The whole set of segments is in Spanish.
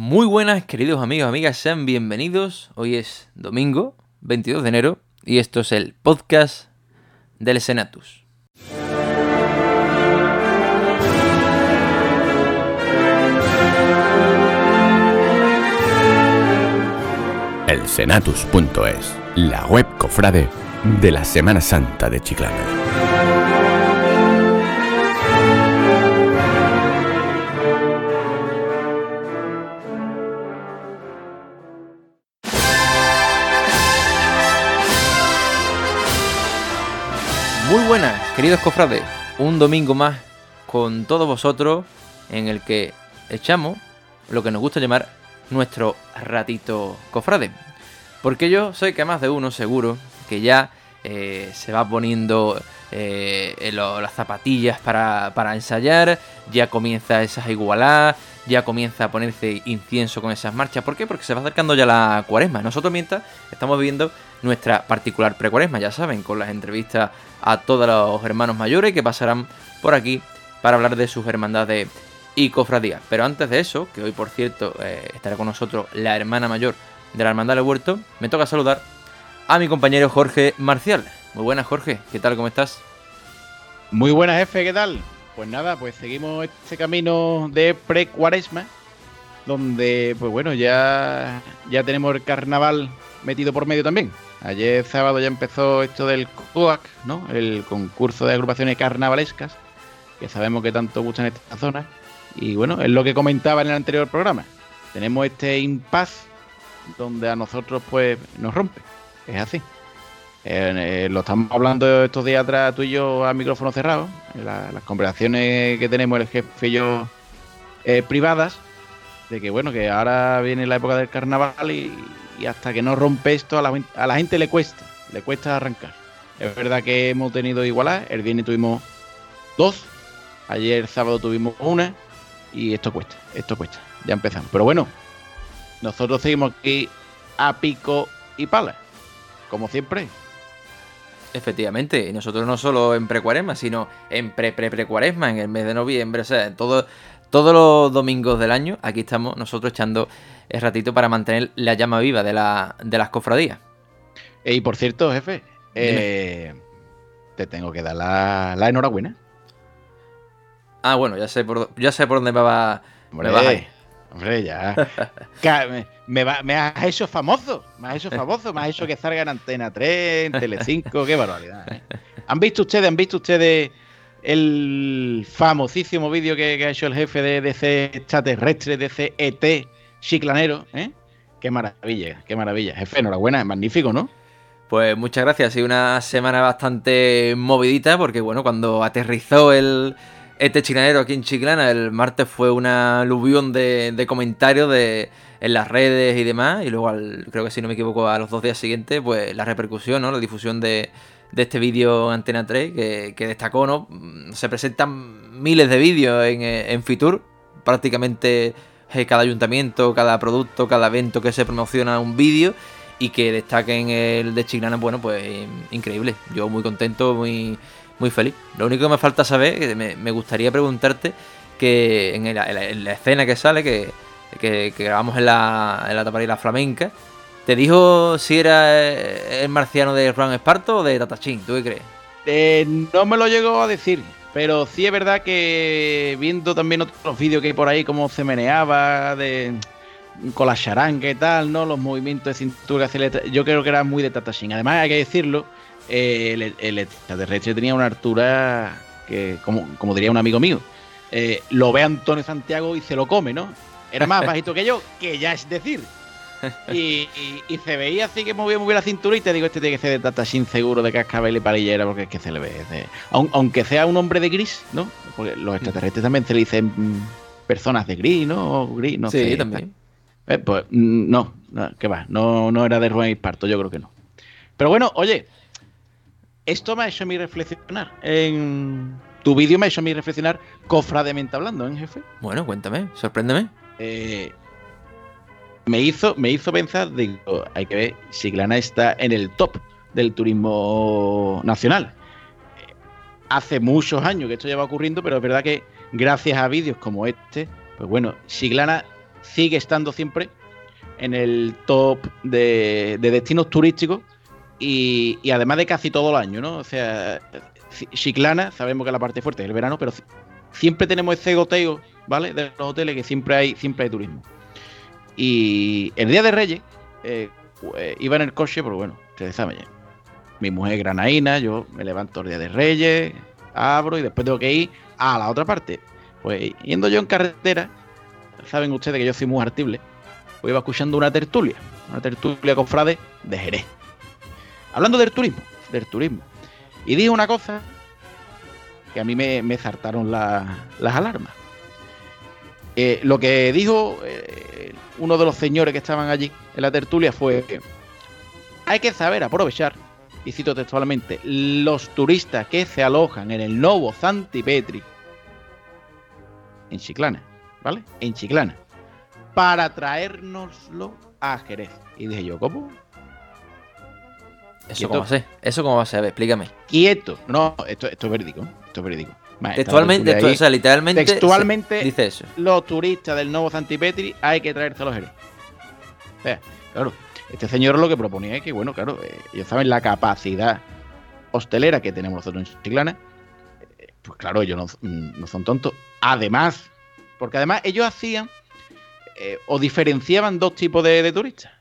Muy buenas, queridos amigos, amigas, sean bienvenidos. Hoy es domingo, 22 de enero, y esto es el podcast del Senatus. El Senatus.es, la web cofrade de la Semana Santa de Chiclana. Muy buenas, queridos cofrades. Un domingo más con todos vosotros en el que echamos lo que nos gusta llamar nuestro ratito cofrade. Porque yo sé que más de uno seguro que ya eh, se va poniendo eh, las zapatillas para, para ensayar, ya comienza esas igualadas, ya comienza a ponerse incienso con esas marchas. ¿Por qué? Porque se va acercando ya la cuaresma. Nosotros mientras estamos viviendo nuestra particular precuaresma, ya saben, con las entrevistas a todos los hermanos mayores que pasarán por aquí para hablar de sus hermandades y cofradías. Pero antes de eso, que hoy por cierto eh, estará con nosotros la hermana mayor de la Hermandad del Huerto, me toca saludar a mi compañero Jorge Marcial. Muy buenas Jorge, ¿qué tal? ¿Cómo estás? Muy buenas, jefe, ¿qué tal? Pues nada, pues seguimos este camino de pre-cuaresma, donde, pues bueno, ya, ya tenemos el carnaval metido por medio también. Ayer sábado ya empezó esto del CUAC, ¿no? El concurso de agrupaciones carnavalescas, que sabemos que tanto gustan en esta zona. Y bueno, es lo que comentaba en el anterior programa. Tenemos este impas donde a nosotros, pues, nos rompe. Es así. Eh, eh, lo estamos hablando estos días atrás tú y yo a micrófono cerrado, la- las conversaciones que tenemos el jefe y yo eh, privadas, de que bueno, que ahora viene la época del carnaval y, y hasta que no rompe esto a la, a la gente le cuesta, le cuesta arrancar. Es verdad que hemos tenido igualdad, el viernes tuvimos dos, ayer sábado tuvimos una y esto cuesta, esto cuesta, ya empezamos. Pero bueno, nosotros seguimos aquí a pico y pala, como siempre. Efectivamente, y nosotros no solo en precuaresma, sino en pre-pre-pre-cuaresma, en el mes de noviembre, o sea, en todo, todos los domingos del año, aquí estamos nosotros echando el ratito para mantener la llama viva de, la, de las cofradías. Eh, Y por cierto, jefe, eh, te tengo que dar la, la enhorabuena. Ah, bueno, ya sé por, ya sé por dónde me va, me vas a ir. Hombre, ya. Me, me va- me has hecho famoso. Me has hecho famoso. Me has hecho que salga en Antena 3, en Telecinco. Qué barbaridad. ¿eh? ¿Han visto ustedes, han visto ustedes el famosísimo vídeo que, que ha hecho el jefe de, de ese extraterrestre, de ese ET chiclanero? ¿eh? Qué maravilla, qué maravilla. Jefe, enhorabuena, es magnífico, ¿no? Pues muchas gracias, ha sido una semana bastante movidita porque bueno, cuando aterrizó el este chilanero aquí en Chiclana, el martes fue una aluvión de, comentarios de, en las redes y demás, y luego creo que si no me equivoco a los dos días siguientes, pues la repercusión, ¿no? La difusión de, este vídeo Antena 3 que, destacó, ¿no? Mm, Se presentan miles de vídeos en, eh, en Fitur, prácticamente eh, cada ayuntamiento, cada producto, cada evento que se promociona un vídeo y que destaquen el de Chiclana, bueno, pues increíble. Yo muy contento, muy, muy feliz. Lo único que me falta saber, que me, gustaría preguntarte, que en, la, en la escena que sale, que, grabamos en la, en la taparilla flamenca, ¿te dijo si era eh, el marciano de Juan Esparto o de Tatachín? ¿Tú qué crees? Eh, no me lo llegó a decir, pero sí es verdad que viendo también otros vídeos que hay por ahí, cómo se meneaba de, con la charanga y tal, ¿no? Los movimientos de cintura, yo creo que era muy de Tatashin. Además, hay que decirlo, eh, el, el extraterrestre tenía una altura que, como, como diría un amigo mío, eh, lo ve Antonio Santiago y se lo come, ¿no? Era más bajito que yo, que ya es decir. Y, y- y se veía así que movía muy bien la cintura y te digo, este tiene que ser de Tatashin seguro, de cascabel y parillera, porque es que se le ve. aunque sea un hombre de gris, ¿no? Porque los extraterrestres también se le dicen personas de gris, ¿no? O gris, no sí, sé. también. Eh, pues mm, no, no, ¿qué va? No, no era de Rubén Esparto, yo creo que no. Pero bueno, oye, esto me ha hecho a mí reflexionar. En tu vídeo me ha hecho a mí reflexionar cofrademente hablando, ¿eh, jefe? Bueno, cuéntame, sorpréndeme. Eh, me hizo, me hizo pensar, digo, hay que ver, Siglana está en el top del turismo nacional. Eh, Hace muchos años que esto lleva ocurriendo, pero es verdad que gracias a vídeos como este, pues bueno, Siglana sigue estando siempre en el top de, destinos turísticos y, además de casi todo el año, ¿no? O sea, Chiclana, sabemos que la parte fuerte es el verano, pero siempre tenemos ese goteo, ¿vale? De los hoteles que siempre hay, siempre hay turismo. Y el día de Reyes, eh, pues, iba en el coche, pero bueno, ustedes saben ya. Mi mujer es granaína, yo me levanto el día de Reyes, abro y después tengo que ir a la otra parte. Pues yendo yo en carretera, saben ustedes que yo soy muy artible, pues iba escuchando una tertulia, una tertulia con Frade de Jerez. Hablando del turismo, del turismo. Y dijo una cosa que a mí me, me las alarmas. Eh, lo que dijo eh, uno de los señores que estaban allí en la tertulia fue, hay que saber aprovechar, y cito textualmente, los turistas que se alojan en el Novo Santipetri, en Chiclana, ¿vale? En Chiclana, para traérnoslo a Jerez. Y dije yo, ¿cómo? ¿Eso cómo va a ser? ¿Eso cómo va a ser? explícame. Quieto. No, esto, esto es verídico. Esto es verídico. Textualmente, o sea, literalmente. Textualmente dice eso. Los turistas del nuevo Santipetri hay que traérselos a Jerez. O sea, claro, este señor lo que proponía es que, bueno, claro, eh, ellos saben la capacidad hostelera que tenemos nosotros en Chiclana. Eh, pues claro, ellos no, son tontos. Además, porque además ellos hacían eh, o diferenciaban dos tipos de, turistas.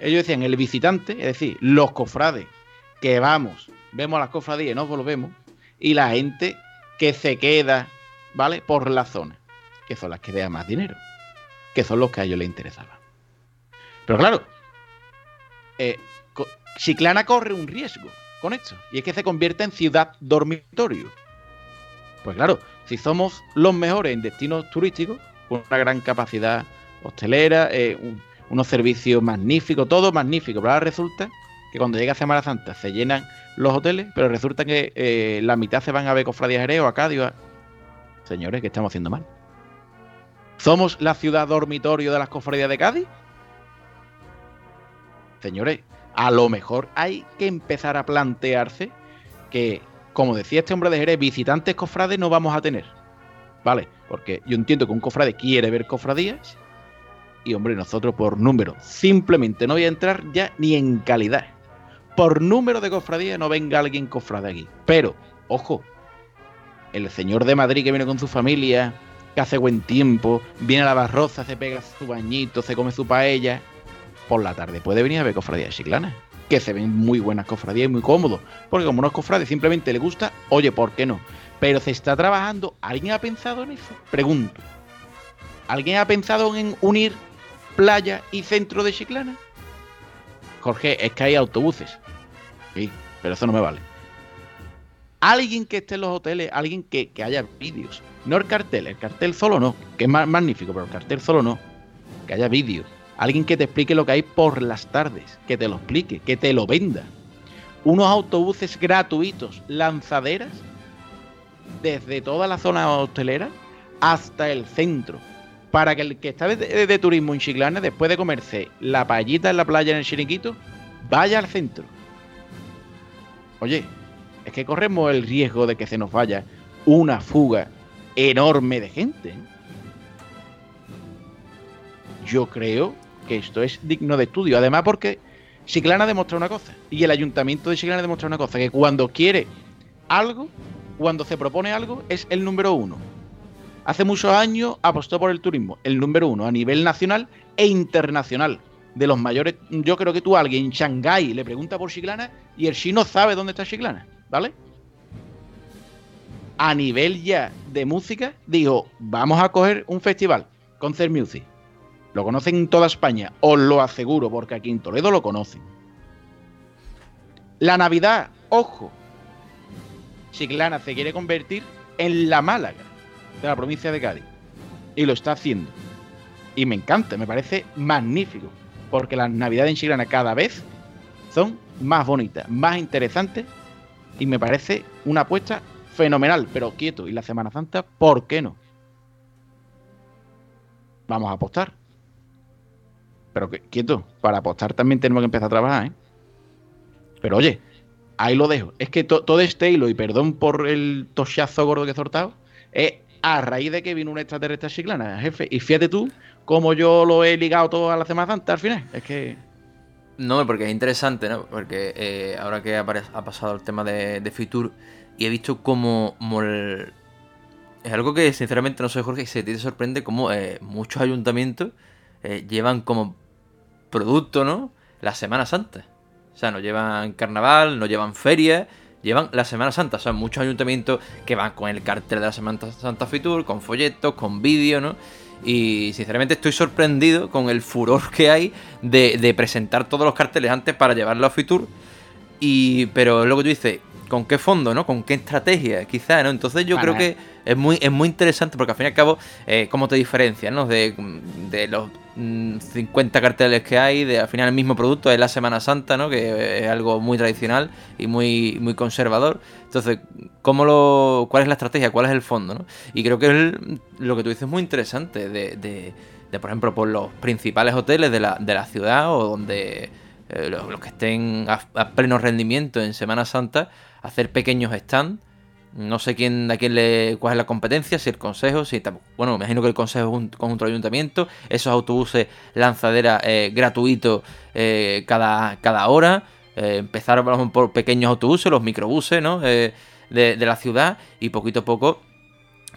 Ellos decían el visitante, es decir, los cofrades que vamos, vemos a las cofradías y nos volvemos, y la gente que se queda, ¿vale? Por la zona, que son las que dejan más dinero, que son los que a ellos les interesaban. Pero claro, eh, Chiclana corre un riesgo con esto, y es que se convierte en ciudad dormitorio. Pues claro, si somos los mejores en destinos turísticos, con una gran capacidad hostelera, eh, unos servicios magníficos, todo magnífico, pero ahora resulta que cuando llega Semana Santa se llenan los hoteles, pero resulta que eh, la mitad se van a ver cofradías Jerez o a Cádiz. Señores, ¿qué estamos haciendo mal? ¿Somos la ciudad dormitorio de las cofradías de Cádiz? Señores, a lo mejor hay que empezar a plantearse que, como decía este hombre de Jerez, visitantes cofrades no vamos a tener. ¿Vale? Porque yo entiendo que un cofrade quiere ver cofradías. Y hombre, nosotros por número, simplemente no voy a entrar ya ni en calidad por número de cofradías no venga alguien cofrade aquí. Pero, ojo, el señor de Madrid que viene con su familia, que hace buen tiempo, viene a la barroza, se pega su bañito, se come su paella, por la tarde puede venir a ver cofradías chiclanas. Que se ven muy buenas cofradías y muy cómodos. Porque como no es cofrade, simplemente le gusta, oye, ¿por qué no? Pero se está trabajando. ¿Alguien ha pensado en eso? Pregunto. ¿Alguien ha pensado en unir playa y centro de Chiclana? Jorge, es que hay autobuses. Sí, pero eso no me vale. Alguien que esté en los hoteles, alguien que, haya vídeos. No el cartel, el cartel solo no, que es magnífico, pero el cartel solo no. Que haya vídeos. Alguien que te explique lo que hay por las tardes, que te lo explique, que te lo venda. Unos autobuses gratuitos, lanzaderas, desde toda la zona hotelera hasta el centro. Para que el que está de, turismo en Chiclana, después de comerse la payita en la playa en el chiringuito, vaya al centro Oye, es que corremos el riesgo de que se nos vaya una fuga enorme de gente. Yo creo que esto es digno de estudio. Además, porque Chiclana demostrado una cosa, y el ayuntamiento de Chiclana demostrado una cosa, que cuando quiere algo, cuando se propone algo, es el número uno. Hace muchos años apostó por el turismo, el número uno a nivel nacional e internacional de los mayores. Yo creo que tú a alguien en Shanghái le pregunta por Chiclana y el chino sabe dónde está Chiclana, ¿vale? A nivel ya de música, digo, vamos a coger un festival, Concert Music. Lo conocen en toda España, os lo aseguro, porque aquí en Toledo lo conocen. La Navidad, ojo, Chiclana se quiere convertir en la Málaga de la provincia de Cádiz. Y lo está haciendo. Y me encanta, me parece magnífico porque las navidades en Chiclana cada vez son más bonitas, más interesantes y me parece una apuesta fenomenal, pero quieto. ¿Y la Semana Santa por qué no? Vamos a apostar. Pero quieto, para apostar también tenemos que empezar a trabajar, ¿eh? Pero oye, ahí lo dejo. Es que todo este hilo, y perdón por el tochazo gordo que he soltado, es a raíz de que vino un extraterrestre chiclana, jefe. Y fíjate tú cómo yo lo he ligado todo a la Semana Santa al final. Es que. No, porque es interesante, ¿no? Porque eh, ahora que ha, pasado el tema de, de Fitur y he visto cómo. Es algo que sinceramente no sé, Jorge, y se te sorprende cómo eh, muchos ayuntamientos eh, llevan como producto, ¿no? La Semana Santa. O sea, no llevan carnaval, no llevan feria, llevan la Semana Santa. O sea, muchos ayuntamientos que van con el cartel de la Semana Santa Fitur, con folletos, con vídeo, ¿no? Y sinceramente estoy sorprendido con el furor que hay de, presentar todos los carteles antes para llevarlo a Fitur. Y, pero que tú dices, ¿con qué fondo, no? ¿Con qué estrategia? Quizá, ¿no? Entonces yo creo que es muy, es muy interesante porque al fin y al cabo, eh, ¿cómo te diferencias, no? De, de los 50 mm, carteles que hay, de al final el mismo producto es la Semana Santa, ¿no? Que es algo muy tradicional y muy, muy conservador. Entonces, ¿cómo lo, ¿cuál es la estrategia? ¿Cuál es el fondo? ¿no? Y creo que lo que tú dices es muy interesante, de, de, de, por ejemplo, por los principales hoteles de la, de la ciudad o donde eh, los, que estén a, a pleno rendimiento en Semana Santa, hacer pequeños stands no sé quién, a quién le, cuál es la competencia, si el consejo, si bueno, me imagino que el consejo es un conjunto de ayuntamiento, esos autobuses lanzadera eh, gratuitos eh, cada, cada hora, eh, empezar por pequeños autobuses, los microbuses, ¿no? de, la ciudad y poquito a poco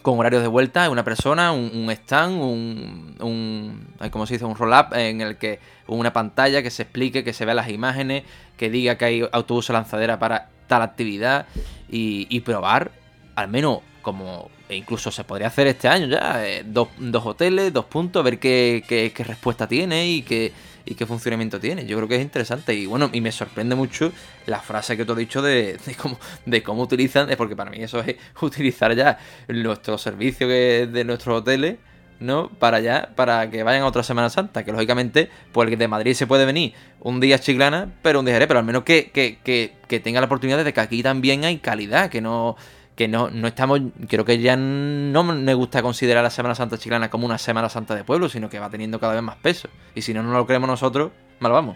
con horarios de vuelta, una persona, un, stand, un, un ¿cómo se dice? Un roll-up en el que una pantalla que se explique, que se vean las imágenes, que diga que hay autobuses lanzadera para tal actividad y, probar, al menos como e incluso se podría hacer este año ya, eh, dos, hoteles, dos puntos, ver qué, respuesta tiene y qué, y qué funcionamiento tiene. Yo creo que es interesante y bueno, y me sorprende mucho la frase que tú has dicho de, cómo, de cómo utilizan, porque para mí eso es utilizar ya nuestro servicio de nuestros hoteles ¿no? Para allá, para que vayan a otra Semana Santa. Que lógicamente, pues el de Madrid se puede venir un día Chiclana, pero un día pero al menos que, que, que, que, tenga la oportunidad de que aquí también hay calidad, que no. Que no, no estamos. Creo que ya no me gusta considerar la Semana Santa Chiclana como una Semana Santa de pueblo, sino que va teniendo cada vez más peso. Y si no, no lo creemos nosotros, mal vamos.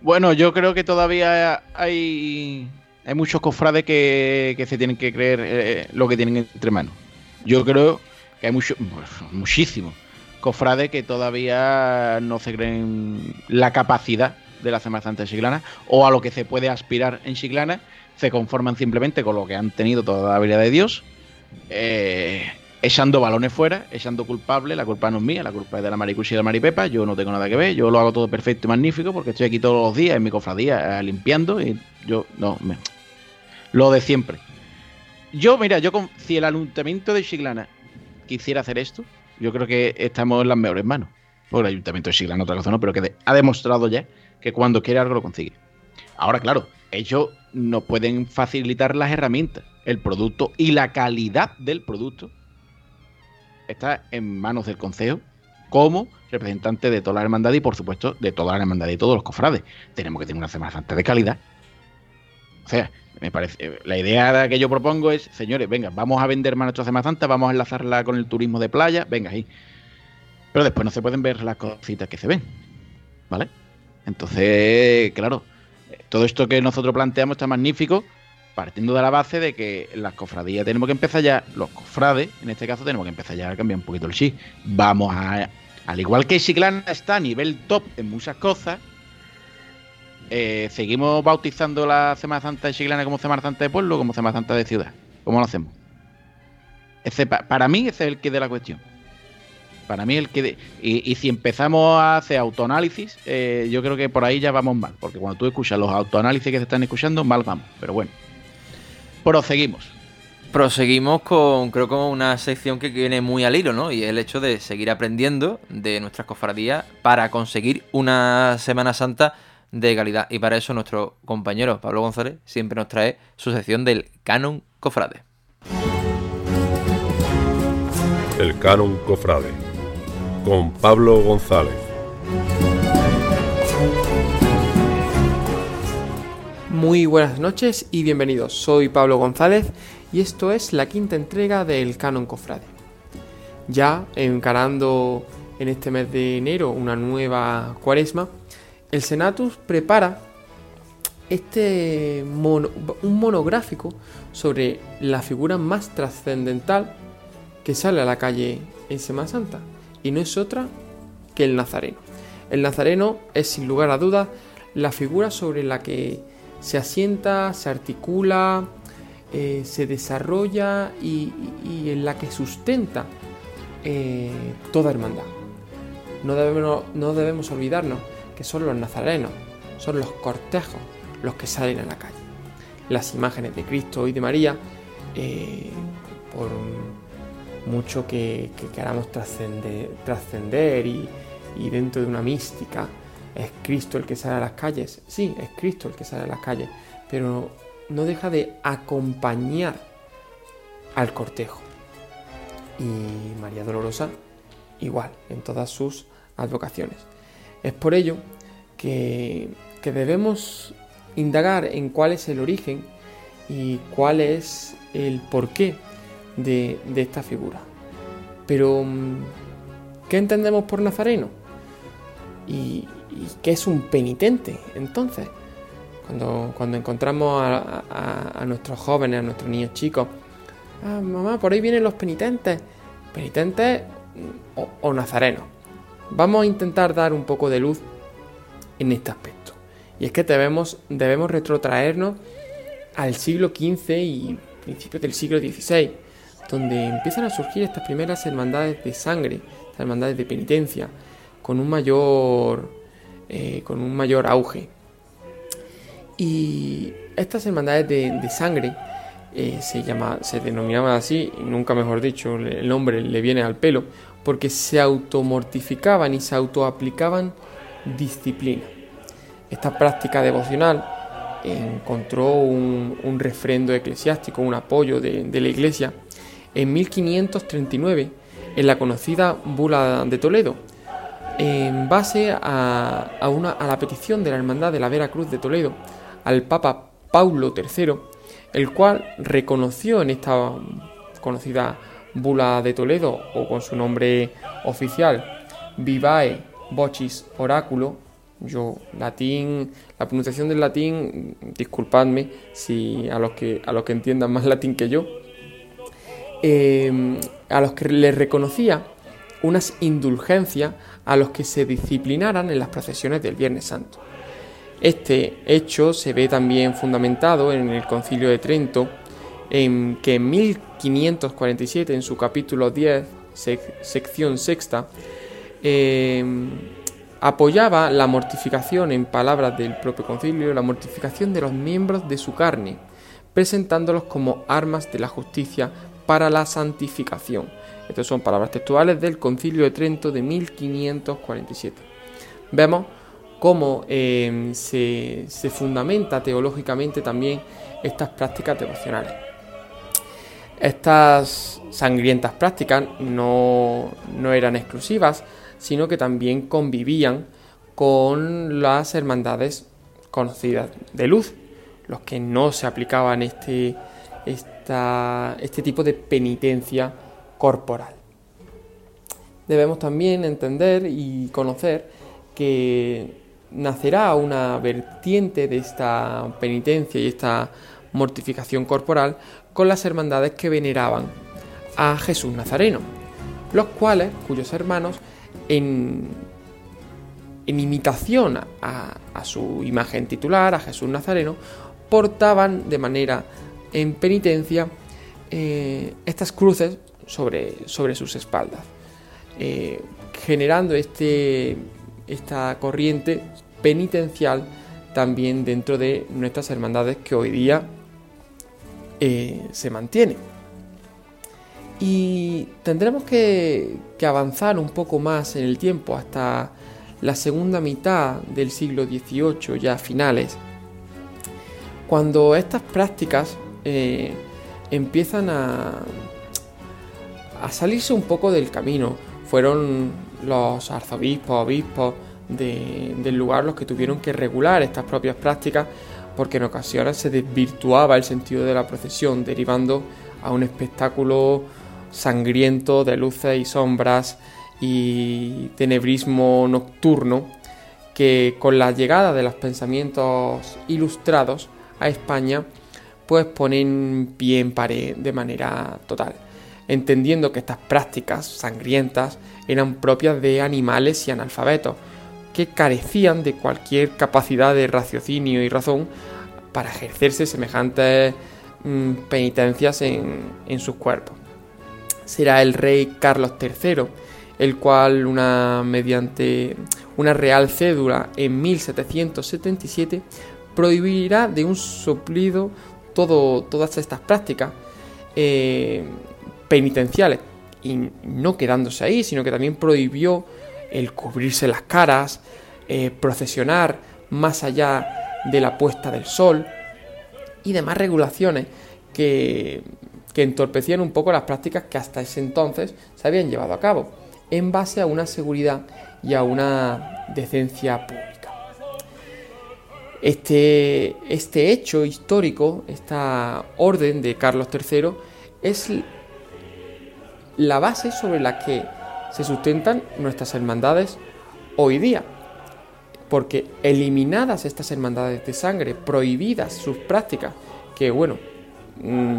Bueno, yo creo que todavía hay. Hay muchos cofrades que, que se tienen que creer eh, lo que tienen entre manos. Yo creo hay mucho, muchísimos cofrades que todavía no se creen la capacidad de la Semana Santa Chiclana o a lo que se puede aspirar en Chiclana, se conforman simplemente con lo que han tenido toda la habilidad de Dios, eh, echando balones fuera, echando culpable, la culpa no es mía, la culpa es de la maricucha y de la maripepa, yo no tengo nada que ver, yo lo hago todo perfecto y magnífico porque estoy aquí todos los días en mi cofradía eh, limpiando y yo no, me, lo de siempre. Yo, mira, yo con, si el ayuntamiento de Chiclana quisiera hacer esto, yo creo que estamos en las mejores manos. Por el Ayuntamiento de Sigla, otra cosa no, pero que ha demostrado ya que cuando quiere algo lo consigue. Ahora, claro, ellos nos pueden facilitar las herramientas, el producto y la calidad del producto está en manos del Consejo como representante de toda la hermandad y, por supuesto, de toda la hermandad y todos los cofrades. Tenemos que tener una Semana Santa de calidad. O sea, me parece, eh, la idea que yo propongo es, señores, venga, vamos a vender más nuestra Semana Santa, vamos a enlazarla con el turismo de playa, venga ahí. Pero después no se pueden ver las cositas que se ven, ¿vale? Entonces, claro, todo esto que nosotros planteamos está magnífico, partiendo de la base de que las cofradías tenemos que empezar ya, los cofrades, en este caso, tenemos que empezar ya a cambiar un poquito el chip. Vamos a, al igual que Chiclana está a nivel top en muchas cosas, eh, ¿seguimos bautizando la Semana Santa de Chiclana como Semana Santa de pueblo o como Semana Santa de ciudad? ¿Cómo lo hacemos? Ese, para mí ese es el que de la cuestión. Para mí el que de, y, si empezamos a hacer autoanálisis, eh, yo creo que por ahí ya vamos mal, porque cuando tú escuchas los autoanálisis que se están escuchando, mal vamos. Pero bueno, proseguimos. Proseguimos con, creo, con una sección que viene muy al hilo, ¿no? Y es el hecho de seguir aprendiendo de nuestras cofradías para conseguir una Semana Santa de calidad. Y para eso nuestro compañero Pablo González siempre nos trae su sección del Canon Cofrade. El Canon Cofrade con Pablo González. Muy buenas noches y bienvenidos. Soy Pablo González y esto es la quinta entrega del Canon Cofrade. Ya encarando en este mes de enero una nueva cuaresma, el Senatus prepara este un monográfico sobre la figura más trascendental que sale a la calle en Semana Santa y no es otra que el Nazareno. El Nazareno es sin lugar a dudas la figura sobre la que se asienta, se articula, eh, se desarrolla y, en la que sustenta eh, toda hermandad. No debemos, no debemos olvidarnos que son los nazarenos, son los cortejos los que salen a la calle. Las imágenes de Cristo y de María, eh, por mucho que, queramos trascender, y, y dentro de una mística, es Cristo el que sale a las calles. Sí, es Cristo el que sale a las calles, pero no deja de acompañar al cortejo. Y María Dolorosa igual, en todas sus advocaciones. Es por ello que, debemos indagar en cuál es el origen y cuál es el porqué de, de esta figura. Pero, ¿qué entendemos por Nazareno? ¿Y, qué es un penitente entonces? Cuando, cuando encontramos a, nuestros jóvenes, a nuestros niños chicos, ah, mamá, por ahí vienen los penitentes. Penitentes o, o nazarenos. Vamos a intentar dar un poco de luz en este aspecto. Y es que debemos, debemos retrotraernos al siglo XV y principios del siglo XVI, donde empiezan a surgir estas primeras hermandades de sangre, hermandades de penitencia, con un mayor, eh, con un mayor auge. Y estas hermandades de, sangre eh, se, se denominaban así, nunca mejor dicho, el nombre le viene al pelo, porque se automortificaban y se autoaplicaban disciplina. Esta práctica devocional encontró un, refrendo eclesiástico, un apoyo de, la Iglesia, en 1539 en la conocida Bula de Toledo, en base a, una, a la petición de la Hermandad de la Vera Cruz de Toledo al Papa Paulo III, el cual reconoció en esta conocida Bula de Toledo, o con su nombre oficial, Vivae Vocis Oráculo, yo latín, la pronunciación del latín, disculpadme si a los que, a los que entiendan más latín que yo, em, a los que les reconocía unas indulgencias a los que se disciplinaran en las procesiones del Viernes Santo. Este hecho se ve también fundamentado en el Concilio de Trento, en que en 1547, en su capítulo 10, sección sexta, em, apoyaba la mortificación, en palabras del propio concilio, la mortificación de los miembros de su carne, presentándolos como armas de la justicia para la santificación. Estas son palabras textuales del concilio de Trento de 1547. Vemos cómo em, se, fundamenta teológicamente también estas prácticas devocionales. Estas sangrientas prácticas no, eran exclusivas, sino que también convivían con las hermandades conocidas de luz, los que no se aplicaban este, este tipo de penitencia corporal. Debemos también entender y conocer que nacerá una vertiente de esta penitencia y esta mortificación corporal con las hermandades que veneraban a Jesús Nazareno, los cuales, cuyos hermanos, en, en imitación a, su imagen titular, a Jesús Nazareno, portaban de manera en penitencia eh, estas cruces sobre, sobre sus espaldas, eh, generando este, esta corriente penitencial también dentro de nuestras hermandades que hoy día eh, se mantiene. Y tendremos que, avanzar un poco más en el tiempo hasta la segunda mitad del siglo XVIII, ya finales, cuando estas prácticas eh, empiezan a, a salirse un poco del camino. Fueron los arzobispos, obispos del lugar los que tuvieron que regular estas propias prácticas porque en ocasiones se desvirtuaba el sentido de la procesión, derivando a un espectáculo sangriento de luces y sombras y tenebrismo nocturno que con la llegada de los pensamientos ilustrados a España pues ponen pie en pared de manera total. entendiendo que estas prácticas sangrientas eran propias de animales y analfabetos, que carecían de cualquier capacidad de raciocinio y razón para ejercerse semejantes mm, penitencias en, en sus cuerpos. Será el rey Carlos III, el cual una, mediante una real cédula en 1777 prohibirá de un soplido todo, todas estas prácticas eh, penitenciales y no quedándose ahí, sino que también prohibió el cubrirse las caras, eh, procesionar más allá de la puesta del sol y demás regulaciones que, que entorpecían un poco las prácticas que hasta ese entonces se habían llevado a cabo, en base a una seguridad y a una decencia pública. Este, este hecho histórico, esta orden de Carlos III, es la base sobre la que se sustentan nuestras hermandades hoy día. Porque eliminadas estas hermandades de sangre, prohibidas sus prácticas, que bueno, mm,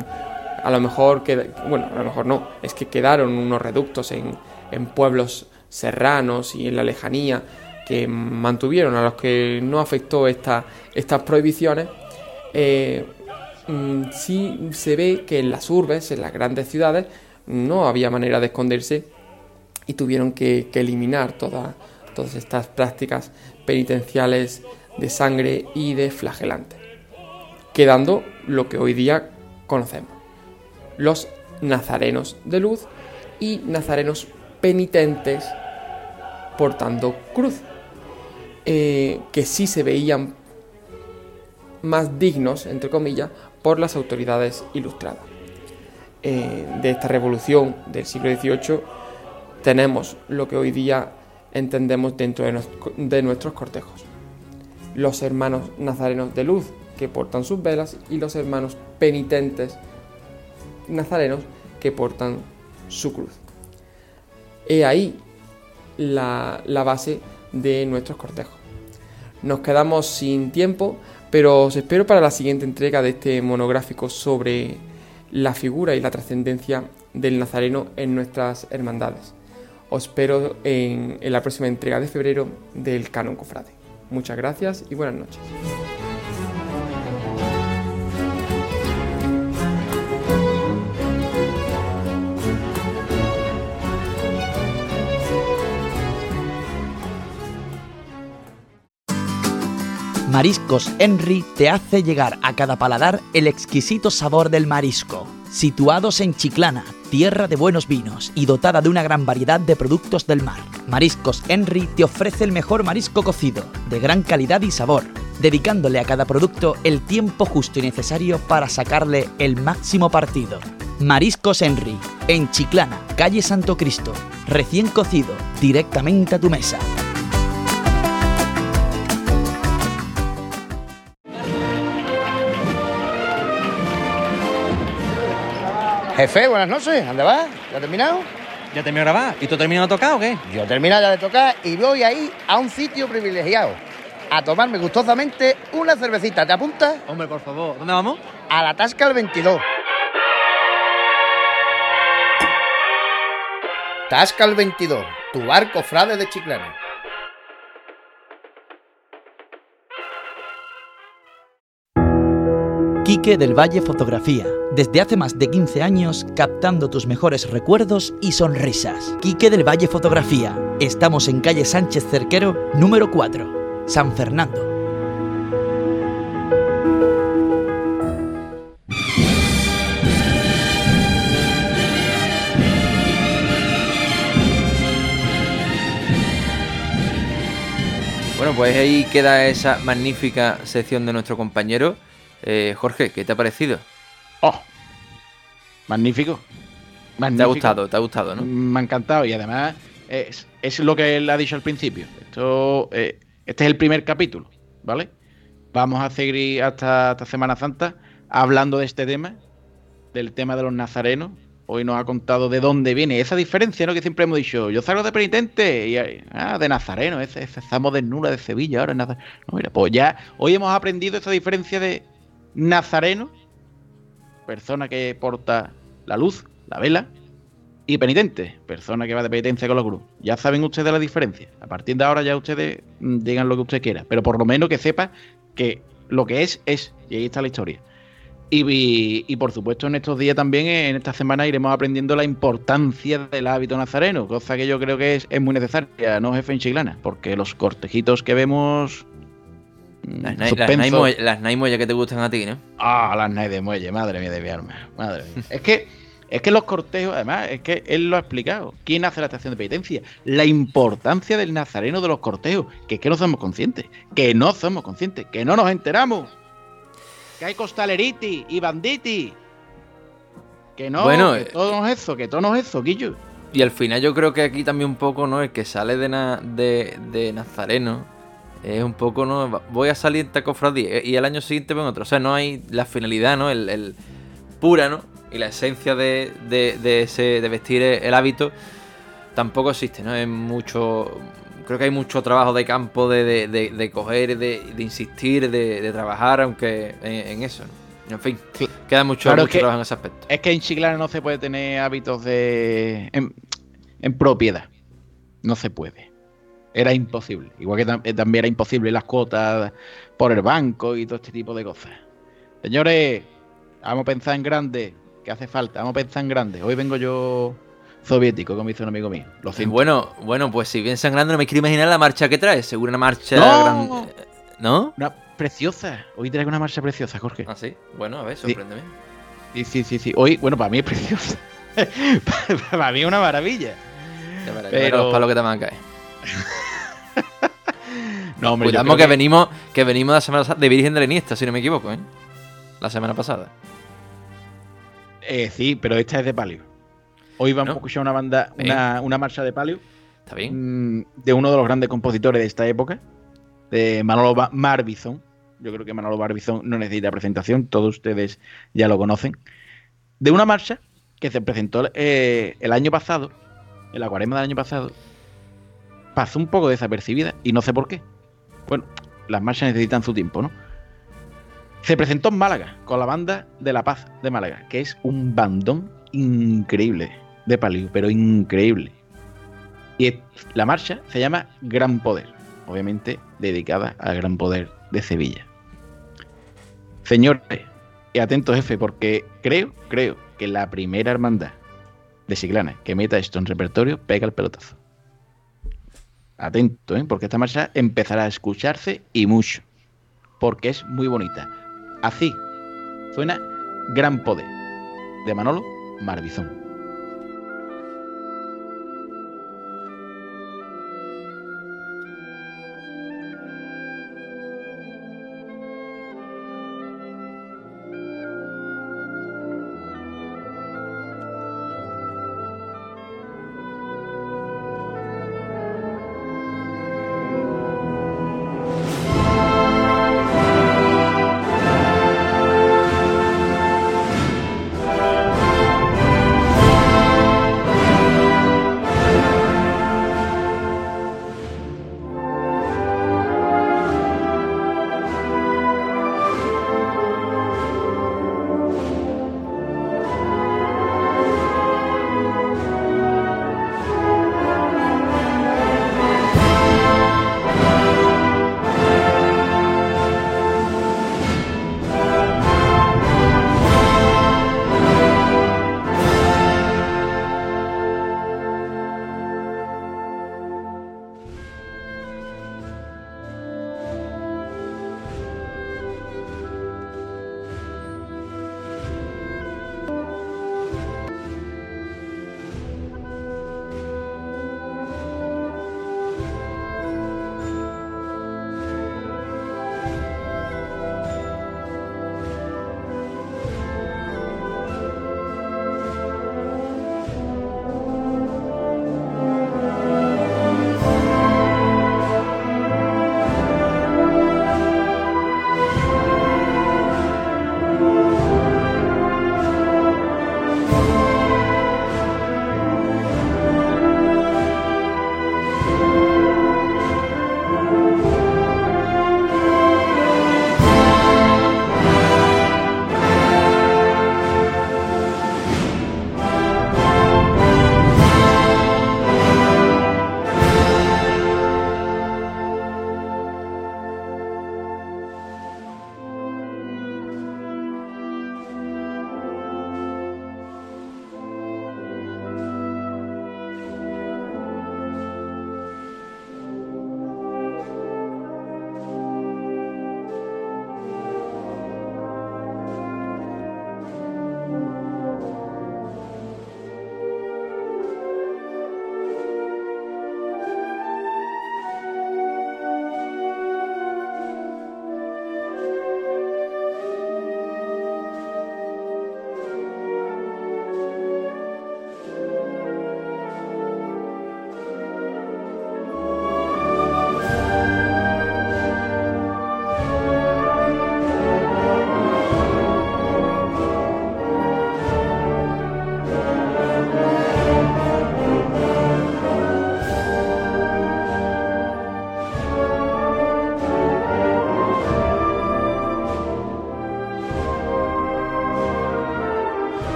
a lo mejor, bueno, a lo mejor no, es que quedaron unos reductos en, en pueblos serranos y en la lejanía, que mantuvieron, a los que no afectó esta, estas prohibiciones, eh, mm, sí se ve que en las urbes, en las grandes ciudades, no había manera de esconderse y tuvieron que, eliminar todas estas prácticas penitenciales de sangre y de flagelante, quedando lo que hoy día conocemos, los nazarenos de luz y nazarenos penitentes portando cruz. Eh, que sí se veían más dignos, entre comillas, por las autoridades ilustradas. Eh, de esta revolución del siglo XVIII tenemos lo que hoy día entendemos dentro de, nuestros cortejos. Los hermanos nazarenos de luz que portan sus velas y los hermanos penitentes nazarenos que portan su cruz. He ahí la base de nuestros cortejos. Nos quedamos sin tiempo, pero os espero para la siguiente entrega de este monográfico sobre la figura y la trascendencia del Nazareno en nuestras hermandades. Os espero en, la próxima entrega de febrero del Canon Cofrade. Muchas gracias y buenas noches. Mariscos Henry te hace llegar a cada paladar el exquisito sabor del marisco. Situados en Chiclana, tierra de buenos vinos y dotada de una gran variedad de productos del mar, Mariscos Henry te ofrece el mejor marisco cocido, de gran calidad y sabor, dedicándole a cada producto el tiempo justo y necesario para sacarle el máximo partido. Mariscos Henry, en Chiclana, calle Santo Cristo, recién cocido, directamente a tu mesa. Jefe, buenas noches. ¿Dónde vas? ¿Ya terminado? ¿Ya terminó de grabar? ¿Y tú terminas de tocar o qué? Yo he terminado ya de tocar y voy ahí a un sitio privilegiado a tomarme gustosamente una cervecita. ¿Te apuntas? Hombre, por favor. ¿Dónde vamos? A la Tasca el 22. Tasca el 22, tu barco frade de Chiclana. Quique del Valle Fotografía. Desde hace más de 15 años captando tus mejores recuerdos y sonrisas. Quique del Valle Fotografía. Estamos en calle Sánchez Cerquero, número 4, San Fernando. Bueno, pues ahí queda esa magnífica sección de nuestro compañero. Eh, Jorge, ¿qué te ha parecido? ¡Oh! Magnífico. Te ha gustado, te ha gustado, ¿no? Me ha encantado y además es, lo que él ha dicho al principio. Esto, eh, este es el primer capítulo, ¿vale? Vamos a seguir hasta, esta Semana Santa hablando de este tema, del tema de los nazarenos. Hoy nos ha contado de dónde viene esa diferencia, ¿no? Que siempre hemos dicho, yo salgo de penitente y ah, de nazareno, ese, ese estamos de Nula de Sevilla, ahora nada. No, mira, pues ya hoy hemos aprendido esa diferencia de nazareno, persona que porta la luz, la vela, y penitente, persona que va de penitencia con la cruz. Ya saben ustedes la diferencia. A partir de ahora ya ustedes mm, digan lo que usted quiera, pero por lo menos que sepa que lo que es, es. Y ahí está la historia. Y, por supuesto en estos días también, en esta semana, iremos aprendiendo la importancia del hábito nazareno, cosa que yo creo que es, es muy necesaria, ¿no, jefe en Chiclana? Porque los cortejitos que vemos... Las, na- las, muelle- que te gustan a ti, ¿no? Ah, las night de muelle, madre mía de mi alma. Madre mía. es que es que los cortejos, además, es que él lo ha explicado. ¿Quién hace la estación de penitencia? La importancia del nazareno de los cortejos, que es que no somos conscientes, que no somos conscientes, que no nos enteramos. Que hay costaleriti y banditi. Que no, Bueno, que eh, todo no es eso, que todo no es eso, Guillo. Y al final yo creo que aquí también un poco, ¿no? El que sale de, na- de, de Nazareno es un poco, ¿no? Voy a salir en esta cofradía y el año siguiente ven otro. O sea, no hay la finalidad, ¿no? El, el pura, ¿no? Y la esencia de, de, de ese, de vestir el hábito tampoco existe, ¿no? Es mucho... Creo que hay mucho trabajo de campo de, de, de, de coger, de, de insistir, de, de trabajar, aunque en, en eso, ¿no? En fin, queda mucho, Claro mucho que- trabajo en ese aspecto. Es que en Chiclana no se puede tener hábitos de. en, en propiedad. No se puede. Era imposible. Igual que tam- eh, también era imposible las cuotas por el banco y todo este tipo de cosas. Señores, vamos a pensar en grande. Que hace falta. Vamos a pensar en grande. Hoy vengo yo soviético, como dice un amigo mío. Lo siento. Bueno, bueno, pues si bien sangrando, no me quiero imaginar la marcha que trae. Seguro una marcha ¡No! grande. ¿No? Una preciosa. Hoy traigo una marcha preciosa, Jorge. Ah, sí. Bueno, a ver, sorpréndeme. Sí, sí, sí, sí. Hoy, bueno, para mí es preciosa. para mí es una maravilla. Pero- los palos que te van a caer. No, hombre, que, venimos, que venimos la semana de Virgen de la Iniesta, si no me equivoco, ¿eh? La semana pasada. Eh, sí, pero esta es de palio. Hoy vamos ¿No? a escuchar una banda, Bien. una, una marcha de palio ¿Está bien? mm, de uno de los grandes compositores de esta época, de Manolo Ba- Marbizón. Yo creo que Manolo Barbizón no necesita presentación, todos ustedes ya lo conocen. De una marcha que se presentó eh, el año pasado, en la del año pasado, pasó un poco desapercibida y no sé por qué. Bueno, las marchas necesitan su tiempo, ¿no? Se presentó en Málaga con la banda de La Paz de Málaga, que es un bandón increíble de palio, pero increíble. Y la marcha se llama Gran Poder, obviamente dedicada al Gran Poder de Sevilla. Señores, y atentos jefe, porque creo, creo que la primera hermandad de Siglana que meta esto en repertorio pega el pelotazo. Atento, ¿eh? porque esta marcha empezará a escucharse y mucho, porque es muy bonita. Así suena Gran Poder de Manolo Marbizón.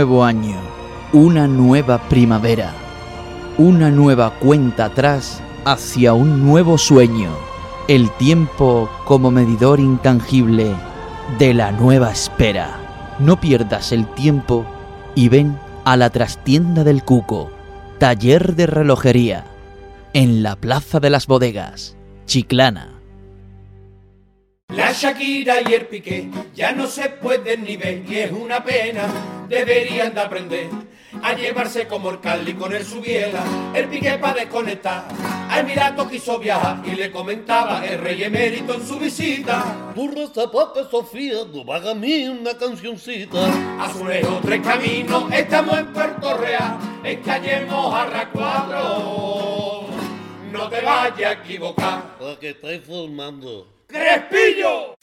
Nuevo año, una nueva primavera, una nueva cuenta atrás hacia un nuevo sueño. El tiempo como medidor intangible de la nueva espera. No pierdas el tiempo y ven a la trastienda del Cuco, taller de relojería, en la Plaza de las Bodegas, Chiclana. La Shakira y el Piqué ya no se pueden ni ver y es una pena, deberían de aprender a llevarse como el Cali con el Subiela, el Piqué para desconectar. A Emirato quiso viajar y le comentaba el rey emérito en su visita. Burro, zapato, Sofía, no van a mí una cancioncita. A su lejos tres caminos, estamos en Puerto Real, en calle Mojarra 4. No te vayas a equivocar. ¿Para qué estáis formando? ¡Crespillo!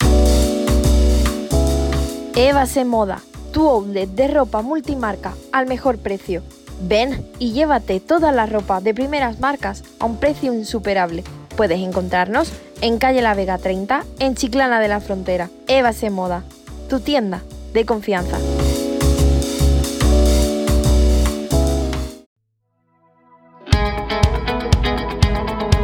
Eva se moda, tu outlet de ropa multimarca al mejor precio. Ven y llévate toda la ropa de primeras marcas a un precio insuperable. Puedes encontrarnos en calle La Vega 30, en Chiclana de la Frontera. Eva se moda, tu tienda de confianza.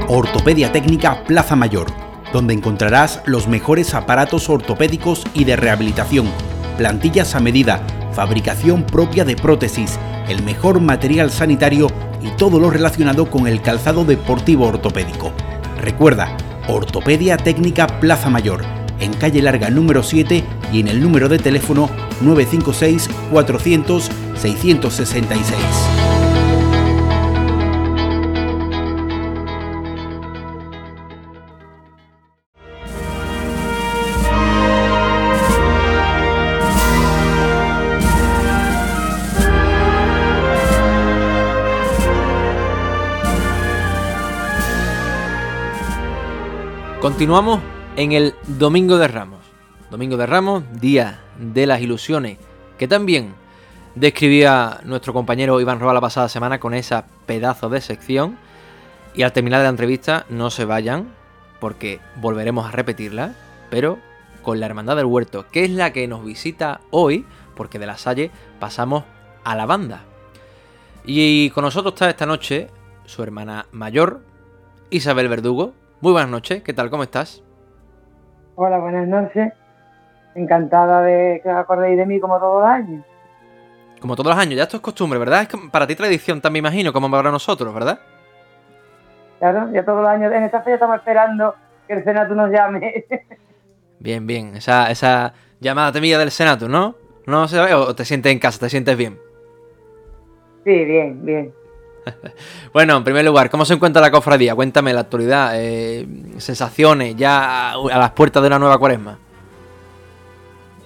Ortopedia Técnica Plaza Mayor, donde encontrarás los mejores aparatos ortopédicos y de rehabilitación, plantillas a medida, fabricación propia de prótesis, el mejor material sanitario y todo lo relacionado con el calzado deportivo ortopédico. Recuerda, Ortopedia Técnica Plaza Mayor, en calle larga número 7 y en el número de teléfono 956 400 666. Continuamos en el Domingo de Ramos. Domingo de Ramos, Día de las Ilusiones, que también describía nuestro compañero Iván Roa la pasada semana con esa pedazo de sección. Y al terminar la entrevista, no se vayan, porque volveremos a repetirla, pero con la Hermandad del Huerto, que es la que nos visita hoy, porque de la Salle pasamos a la banda. Y con nosotros está esta noche su hermana mayor, Isabel Verdugo. Muy buenas noches, ¿qué tal? ¿Cómo estás? Hola, buenas noches. Encantada de que os acordéis de mí como todos los años. Como todos los años, ya esto es costumbre, ¿verdad? Es que para ti tradición también me imagino, como para nosotros, ¿verdad? Claro, ya todos los años, en esta fecha estamos esperando que el Senato nos llame. Bien, bien, esa, esa llamada temida del Senato, ¿no? ¿No se ve o te sientes en casa, te sientes bien? Sí, bien, bien. Bueno, en primer lugar, ¿cómo se encuentra la cofradía? Cuéntame la actualidad, eh, sensaciones ya a las puertas de una nueva cuaresma.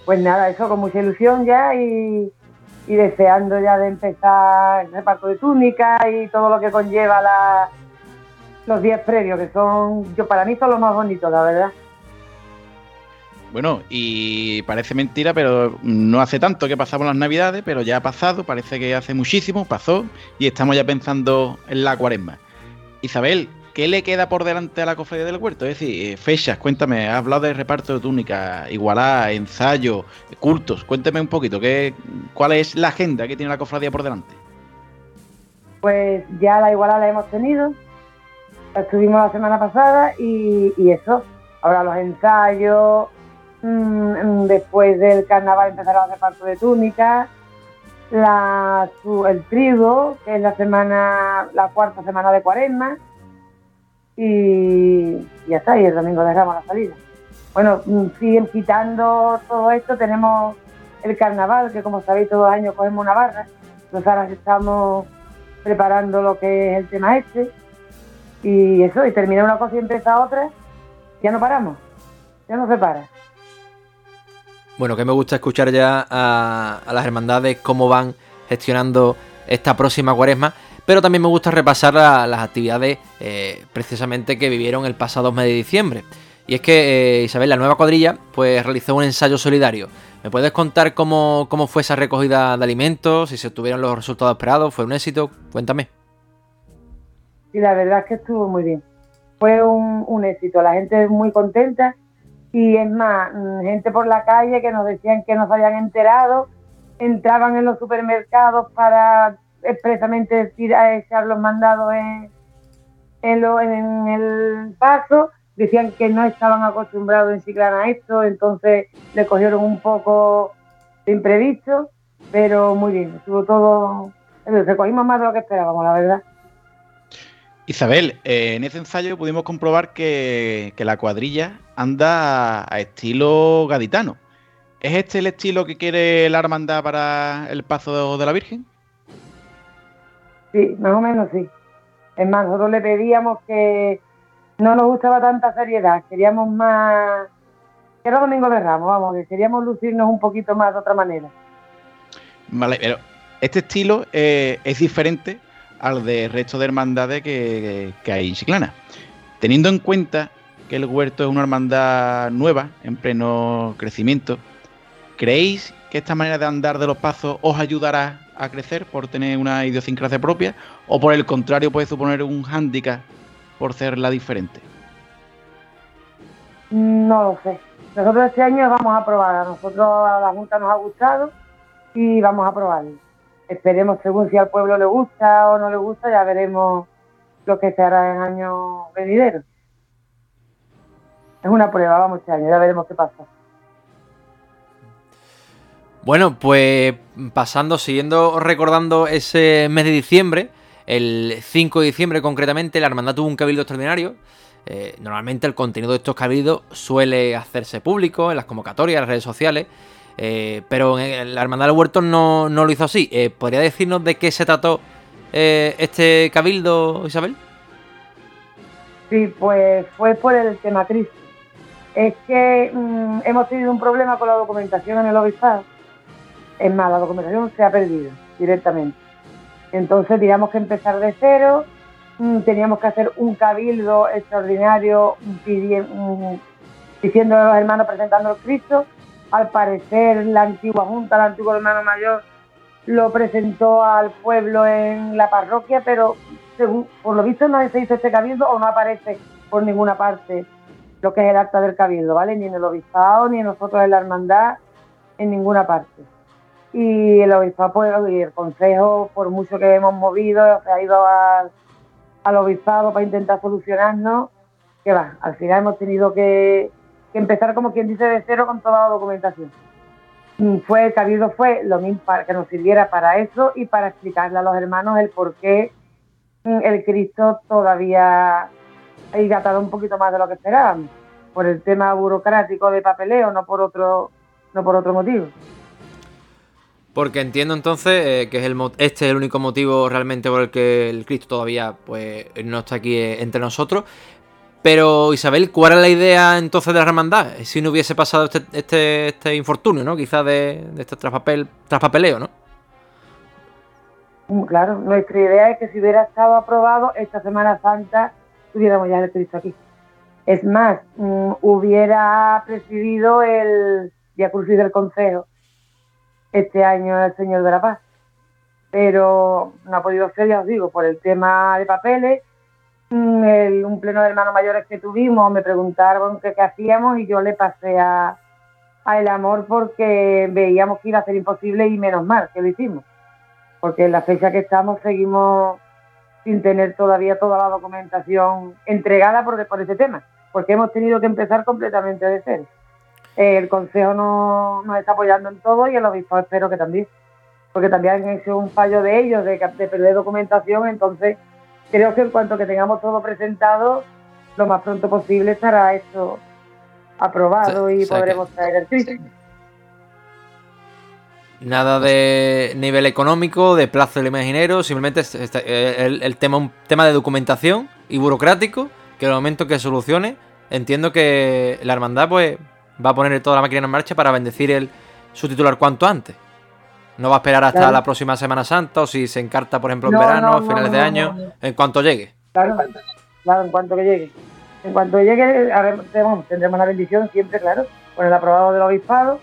Pues nada, eso con mucha ilusión ya y, deseando ya de empezar el reparto de túnicas y todo lo que conlleva la, los días previos, que son, yo para mí son los más bonitos, la verdad. Bueno, y parece mentira, pero no hace tanto que pasamos las navidades, pero ya ha pasado, parece que hace muchísimo, pasó, y estamos ya pensando en la cuaresma. Isabel, ¿qué le queda por delante a la cofradía del huerto? Es decir, eh, fechas, cuéntame, has hablado de reparto de túnica, igualá, ensayo, cultos, cuéntame un poquito, ¿qué, ¿cuál es la agenda que tiene la cofradía por delante? Pues ya la igualada la hemos tenido, la estuvimos la semana pasada y, y eso, ahora los ensayos, después del carnaval empezará el reparto de túnicas, la, el trigo, que es la semana, la cuarta semana de cuaresma, y ya está, y el domingo de Ramos la salida. Bueno, mm, siguen quitando todo esto, tenemos el carnaval, que como sabéis todos los años cogemos una barra, entonces ahora estamos preparando lo que es el tema este, y eso, y termina una cosa y empieza otra, ya no paramos, ya no se para. Bueno, que me gusta escuchar ya a, las hermandades cómo van gestionando esta próxima cuaresma, pero también me gusta repasar la- las actividades eh, precisamente que vivieron el pasado mes de diciembre. Y es que eh, Isabel, la nueva cuadrilla, pues realizó un ensayo solidario. ¿Me puedes contar cómo, cómo fue esa recogida de alimentos? Si se obtuvieron los resultados esperados, ¿fue un éxito? Cuéntame. Y la verdad es que estuvo muy bien. Fue un éxito, la gente es muy contenta y es más, mm, gente por la calle que nos decían que no se habían enterado entraban en los supermercados para expresamente decir a echar los mandados en, en, lo- en el paso, decían que no estaban acostumbrados en Chiclana a esto, entonces le cogieron un poco de imprevisto, pero muy bien, estuvo todo, recogimos más de lo que esperábamos, la verdad. Isabel, eh, en ese ensayo pudimos comprobar que la cuadrilla anda a estilo gaditano. ¿Es este el estilo que quiere la hermandad para el paso de la Virgen? Sí, más o menos sí. Es más, nosotros le pedíamos que no nos gustaba tanta seriedad, queríamos más... que Era Domingo de Ramos, vamos, que queríamos lucirnos un poquito más de otra manera. Vale, pero este estilo eh, es diferente al del resto de hermandades que, que hay en Chiclana. Teniendo en cuenta que el huerto es una hermandad nueva, en pleno crecimiento, ¿creéis que esta manera de andar de los pasos os ayudará a crecer por tener una idiosincrasia propia? ¿O por el contrario puede suponer un hándicap por ser la diferente? No lo sé. Nosotros este año vamos a probar. A nosotros a la Junta nos ha gustado y vamos a probarlo. Esperemos según si al pueblo le gusta o no le gusta, ya veremos lo que se hará en años venideros. Es una prueba, vamos este año, ya veremos qué pasa. Bueno, pues pasando, siguiendo recordando ese mes de diciembre, el 5 de diciembre concretamente, la hermandad tuvo un cabildo extraordinario. Eh, normalmente el contenido de estos cabildos suele hacerse público en las convocatorias, en las redes sociales, eh, pero la hermandad del huerto no, no lo hizo así. Eh, ¿Podría decirnos de qué se trató eh, este cabildo, Isabel? Sí, pues fue por el tema Cristo. Es que mm, hemos tenido un problema con la documentación en el obispado. Es más, la documentación se ha perdido directamente. Entonces teníamos que empezar de cero, mm, teníamos que hacer un cabildo extraordinario mm, diciendo a los hermanos presentando al Cristo. Al parecer la antigua junta, el antiguo hermano mayor, lo presentó al pueblo en la parroquia, pero según, por lo visto no se hizo este cabildo o no aparece por ninguna parte lo que es el acta del cabildo, ¿vale? Ni en el obispado, ni en nosotros en la hermandad, en ninguna parte. Y el obispado pues, y el consejo, por mucho que hemos movido, se ha ido al, al obispado para intentar solucionarnos, que va, al final hemos tenido que, empezar como quien dice de cero con toda la documentación. Mm, Fue, el cabildo fue lo mismo para que nos sirviera para eso y para explicarle a los hermanos el por qué mm, el Cristo todavía ha tardado un poquito más de lo que esperábamos, por el tema burocrático de papeleo, no por otro, no por otro motivo. Porque entiendo entonces eh, que es el, este es el único motivo realmente por el que el Cristo todavía pues, no está aquí eh, entre nosotros. Pero Isabel, ¿cuál era la idea entonces de la hermandad? Si no hubiese pasado este, este, este infortunio, ¿no? Quizás de, de este traspapel, traspapeleo, ¿no? Mm, Claro, nuestra idea es que si hubiera estado aprobado esta Semana Santa, tuviéramos ya Cristo aquí. Es más, mm, hubiera presidido el Crucis del Consejo este año el Señor de la Paz. Pero no ha podido ser, ya os digo, por el tema de papeles. Mm, el- un pleno de hermanos mayores que tuvimos me preguntaron qué, qué hacíamos y yo le pasé a, a el amor porque veíamos que iba a ser imposible y menos mal que lo hicimos porque en la fecha que estamos seguimos sin tener todavía toda la documentación entregada por, por ese tema, porque hemos tenido que empezar completamente de cero. El Consejo no- nos está apoyando en todo y el Obispo espero que también, porque también han hecho un fallo de ellos de, de perder documentación, entonces creo que en cuanto que tengamos todo presentado, lo más pronto posible estará esto aprobado y o sea que- podremos traer el Cristo. Nada de nivel económico, de plazo del imaginero, simplemente es- es- eh, el, el tema, un tema de documentación y burocrático, que en el momento que solucione, entiendo que la hermandad pues va a poner toda la máquina en marcha para bendecir el, su titular cuanto antes. No va a esperar hasta Claro. la próxima Semana Santa o si se encarta, por ejemplo, en No, verano, no, a finales no, de año, no, no. en cuanto llegue. Claro, claro, en cuanto que llegue. En cuanto llegue, tendremos la bendición siempre, claro, con el aprobado del obispado.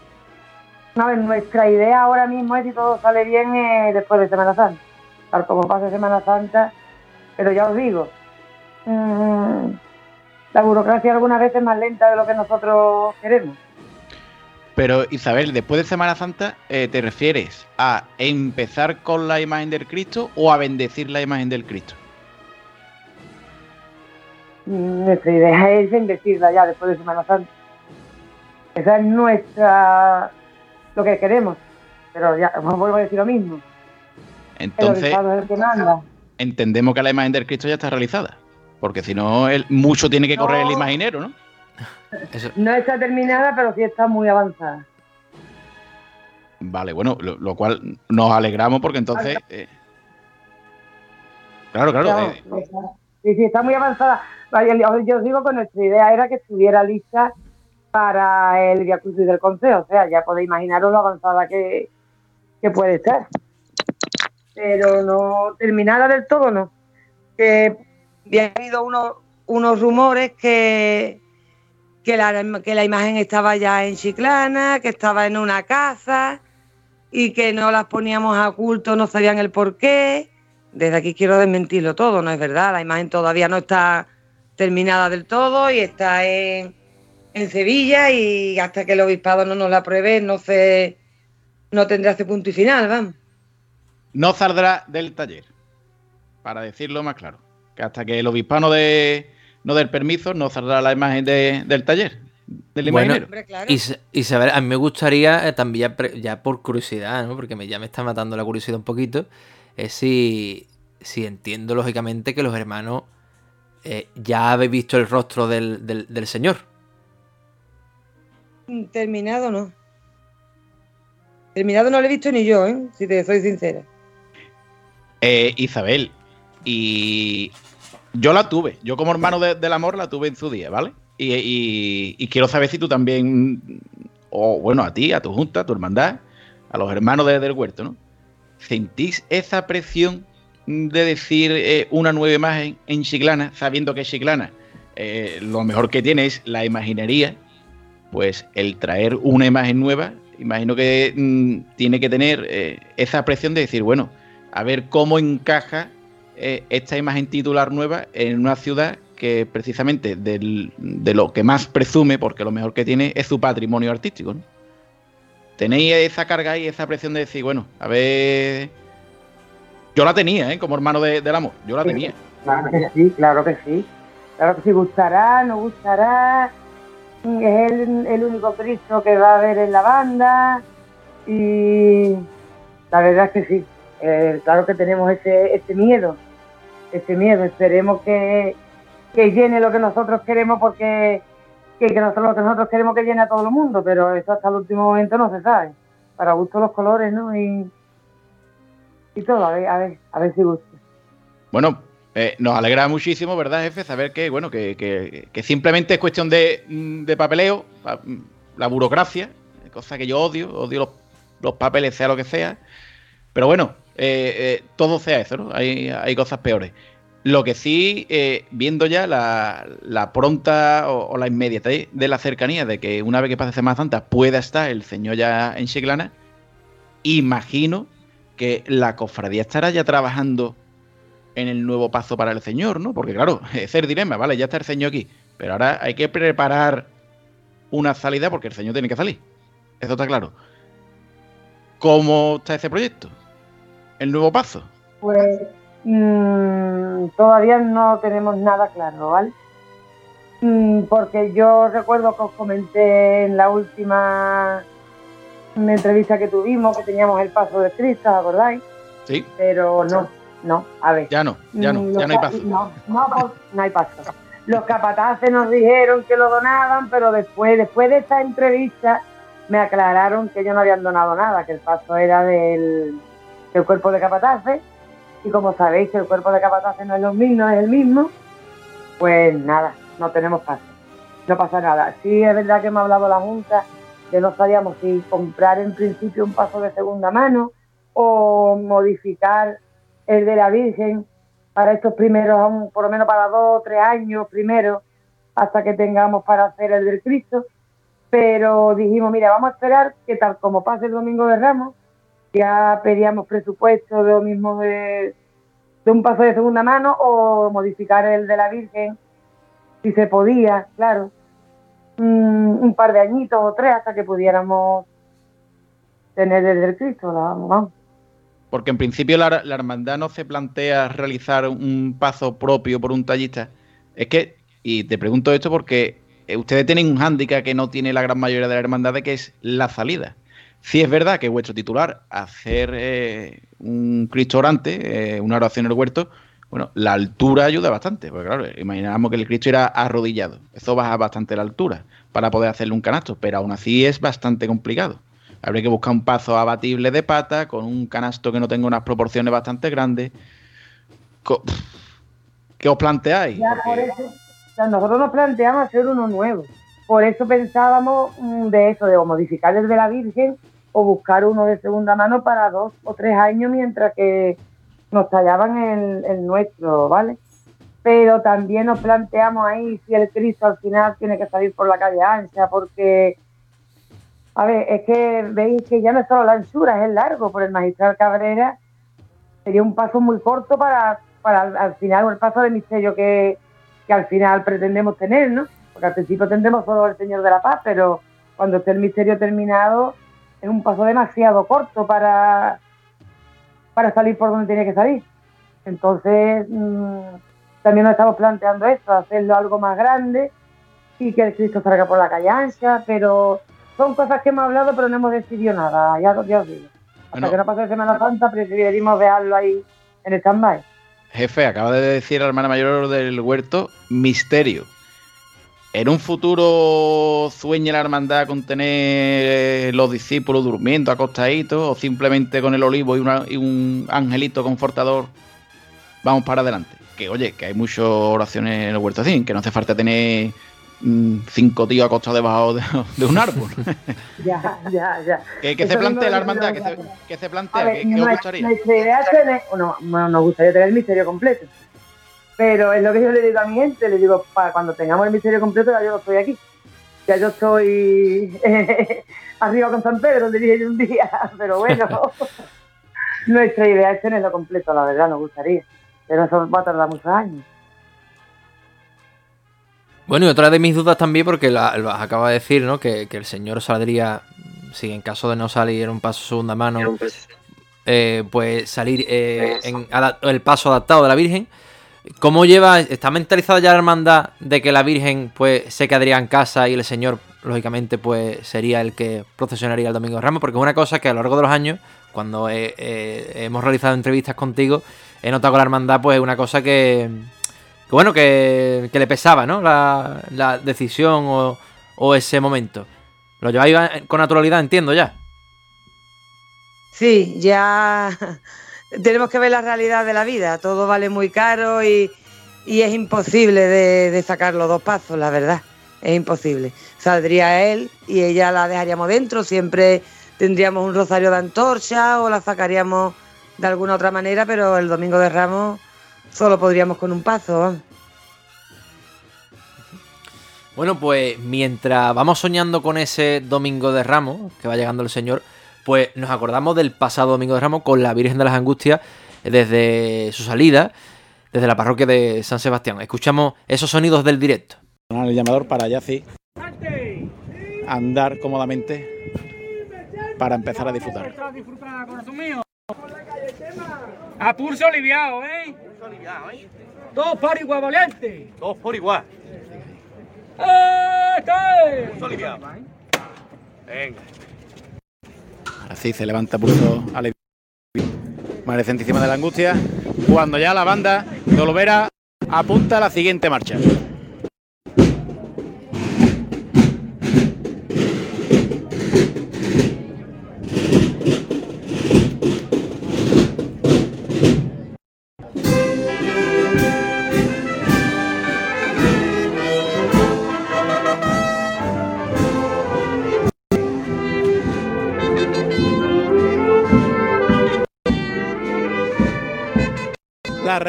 A ver, nuestra idea ahora mismo es, si todo sale bien, eh, después de Semana Santa. Tal como pase Semana Santa, pero ya os digo, mm, la burocracia algunas veces es más lenta de lo que nosotros queremos. Pero Isabel, después de Semana Santa, eh, ¿te refieres a empezar con la imagen del Cristo o a bendecir la imagen del Cristo? Nuestra idea es bendecirla ya después de Semana Santa. Esa es nuestra. Lo que queremos. Pero ya, os vuelvo a decir lo mismo. Entonces, obispado es el que manda. entendemos que la imagen del Cristo ya está realizada. Porque si no, el- mucho tiene que correr el imaginero, ¿no? No está terminada, pero sí está muy avanzada. Vale, bueno, lo, lo cual nos alegramos porque entonces. eh, claro, claro. Claro, eh, está- sí, sí, está muy avanzada. Yo os digo que nuestra idea era que estuviera lista para el Crucis del Consejo. O sea, ya podéis imaginaros lo avanzada que, que puede estar. Pero no terminada del todo, no. que había habido unos, unos rumores que, que, la, que la imagen estaba ya en Chiclana, que estaba en una casa y que no las poníamos a culto, no sabían el por qué. Desde aquí quiero desmentirlo todo, no es verdad. La imagen todavía no está terminada del todo y está en, en Sevilla y hasta que el obispado no nos la apruebe no se no tendrá ese punto y final, vamos. no saldrá del taller. Para decirlo más claro. Que hasta que el obispano de, no dé el permiso, no saldrá la imagen de- del taller. Del Bueno, imaginero. Is- Isabel, a mí me gustaría eh, también, ya, ya por curiosidad, ¿no? porque me, ya me está matando la curiosidad un poquito, es si, si entiendo lógicamente que los hermanos eh, ya habéis visto el rostro del, del- del Señor. Terminado no. Terminado no lo he visto ni yo, ¿eh? si te soy sincera. Eh, Isabel, y yo la tuve. Yo como hermano de- del amor la tuve en su día, ¿vale? Y quiero saber si tú también, o bueno, a ti, a tu junta, a tu hermandad, a los hermanos de- del huerto, ¿no? ¿Sentís esa presión de decir eh, una nueva imagen en Chiclana, sabiendo que Chiclana eh, lo mejor que tiene es la imaginería? Pues el traer una imagen nueva, imagino que mm, tiene que tener eh, esa presión de decir, bueno, a ver cómo encaja eh, esta imagen titular nueva en una ciudad que precisamente del- de lo que más presume, porque lo mejor que tiene es su patrimonio artístico. ¿no? Tenéis esa carga y esa presión de decir, bueno, a ver... Yo la tenía, ¿eh? Como hermano de- del amor, yo la tenía. Claro que sí, claro que sí. Claro que sí, gustará, no gustará. Es el, el único Cristo que va a haber en la banda. Y la verdad es que sí. Eh, claro que tenemos ese, ese miedo. Ese miedo. Esperemos que, que llene lo que nosotros queremos porque que, que nosotros, lo que nosotros queremos que llene a todo el mundo. Pero eso hasta el último momento no se sabe. Para gusto los colores, ¿no? Y, y todo, a ver, a ver, a ver si gusta. Bueno, eh, nos alegra muchísimo, ¿verdad, jefe? Saber que, bueno, que, que- simplemente es cuestión de, mm, de papeleo, pa- mm, la burocracia, cosa que yo odio, odio los, papeles, sea lo que sea. Pero bueno, eh, eh, todo sea eso, ¿no? Hay, hay cosas peores. Lo que sí, viendo ya la, la pronta o, o la inmediatez de la cercanía de que una vez que pase Semana Santa pueda estar el señor ya en Chiclana, imagino que la cofradía estará ya trabajando en el nuevo paso para el señor, ¿no? Porque claro, ese es el dilema, ¿vale? Ya está el señor aquí, pero ahora hay que preparar una salida porque el señor tiene que salir. Eso está claro. ¿Cómo está ese proyecto? El nuevo paso. Pues mm, todavía no tenemos nada claro, ¿vale? Mm, porque yo recuerdo que os comenté en la última entrevista que tuvimos que teníamos el paso de Cristo, ¿os acordáis? Sí. Pero no, no, a ver. Ya no, ya no, Mm, ya no hay paso. No, no, no hay paso. Los capataces nos dijeron que lo donaban, pero después, después de esta entrevista me aclararon que ellos no habían donado nada, que el paso era del, del cuerpo de capataces. Y como sabéis que el cuerpo de capataces no es lo mismo, no es el mismo, pues nada, no tenemos paso. No pasa nada. Sí es verdad que me ha hablado la Junta que no sabíamos si comprar en principio un paso de segunda mano o modificar el de la Virgen para estos primeros, por lo menos para dos o tres años primero, hasta que tengamos para hacer el del Cristo. Pero dijimos, mira, vamos a esperar que tal como pase el Domingo de Ramos, ya pedíamos presupuesto de de, un paso de segunda mano o modificar el de la Virgen, si se podía, claro. Mm, un par de añitos o tres hasta que pudiéramos tener el Cristo, la, vamos. Porque en principio la, hermandad no se plantea realizar un paso propio por un tallista. Es que, y te pregunto esto porque eh, ustedes tienen un hándicap que no tiene la gran mayoría de la hermandad, que es la salida. Si es verdad que vuestro titular, hacer eh, un Cristo orante, eh, una oración en el huerto, bueno, la altura ayuda bastante, porque claro, imaginamos que el Cristo era arrodillado. Eso baja bastante la altura para poder hacerle un canasto, pero aún así es bastante complicado. Habría que buscar un paso abatible de pata, con un canasto que no tenga unas proporciones bastante grandes. ¿Qué os planteáis? Ya, por eso, nosotros nos planteamos hacer uno nuevo. Por eso pensábamos mm, de eso, de modificar desde la Virgen o buscar uno de segunda mano para dos o tres años mientras que nos tallaban el, el nuestro, ¿vale? Pero también nos planteamos ahí si el Cristo al final tiene que salir por la calle ancha, porque, a ver, es que veis que ya no es solo la anchura, es el largo por el magistral Cabrera. Sería un paso muy corto para, para al, final, el paso de misterio que, que al final pretendemos tener, ¿no? Porque al principio tendremos solo el Señor de la Paz, pero cuando esté el misterio terminado es un paso demasiado corto para, para salir por donde tiene que salir. Entonces, mmm, también nos estamos planteando esto, hacerlo algo más grande y que el Cristo salga por la calle ancha, pero son cosas que hemos hablado, pero no hemos decidido nada, ya, ya os digo. Hasta Bueno. que no pase Semana Santa, preferimos dejarlo ahí en stand-by. Jefe, acaba de decir la hermana mayor del huerto, misterio. ¿En un futuro sueña la hermandad con tener los discípulos durmiendo acostaditos o simplemente con el olivo y, una- y un angelito confortador vamos para adelante? Que oye, que hay muchas oraciones en el huerto así, que no hace falta tener cinco tíos acostados debajo de, de un árbol. Ya, ya, ya. ¿Qué, qué Eso se plantea la hermandad? ¿Qué se, plantea? ver, ¿Qué, qué os gustaría? Nuestra idea es tener, bueno, no, nos gustaría tener el misterio completo. Pero es lo que yo le digo a mi gente, le digo, para cuando tengamos el misterio completo, ya yo no estoy aquí. Ya yo estoy arriba con San Pedro, le dije yo un día, pero bueno. nuestra idea es tenerlo completo, la verdad, nos gustaría. Pero eso va a tardar muchos años. Bueno, y otra de mis dudas también, porque la- lo acaba de decir, ¿no? Que, que el señor saldría, si en caso de no salir un paso segunda mano, eh, pues salir eh, en ada- el paso adaptado de la Virgen. ¿Cómo lleva, está mentalizada ya la hermandad de que la Virgen pues se quedaría en casa y el Señor, lógicamente, pues sería el que procesionaría el Domingo de Ramos? Porque es una cosa que a lo largo de los años, cuando eh, hemos realizado entrevistas contigo, he notado con la hermandad pues una cosa que, que bueno, que, que le pesaba, ¿no? La, la decisión o, o ese momento. Lo lleváis con naturalidad, entiendo ya. Sí, ya tenemos que ver la realidad de la vida. Todo vale muy caro y, y es imposible de, de sacar los dos pasos, la verdad. Es imposible. Saldría él y ella la dejaríamos dentro. Siempre tendríamos un rosario de antorcha o la sacaríamos de alguna otra manera, pero el domingo de Ramos solo podríamos con un paso. Bueno, pues mientras vamos soñando con ese domingo de Ramos, que va llegando el Señor, pues nos acordamos del pasado domingo de Ramos con la Virgen de las Angustias desde su salida, desde la parroquia de San Sebastián. Escuchamos esos sonidos del directo. El llamador para Yaci andar cómodamente para empezar a disfrutar. A pulso aliviado, ¿eh? Todos por igual, valiente. Todos por igual. ¡Este! Pulso aliviado. Venga. Así se levanta pulso aliviado. Madre Santísima de la Angustia. Cuando ya la banda de Olvera apunta a la siguiente marcha.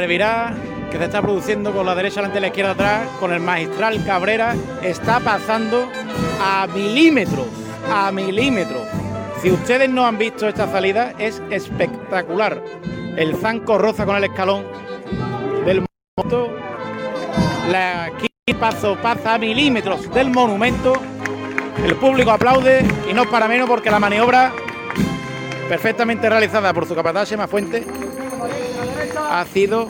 Que se está produciendo con la derecha delante la izquierda atrás, con el magistral Cabrera, está pasando a milímetros, a milímetros. Si ustedes no han visto esta salida, es espectacular. El zanco roza con el escalón del monumento. La paso pasa a milímetros del monumento El público aplaude y no para menos porque la maniobra perfectamente realizada por su capataz Sema Fuente ha sido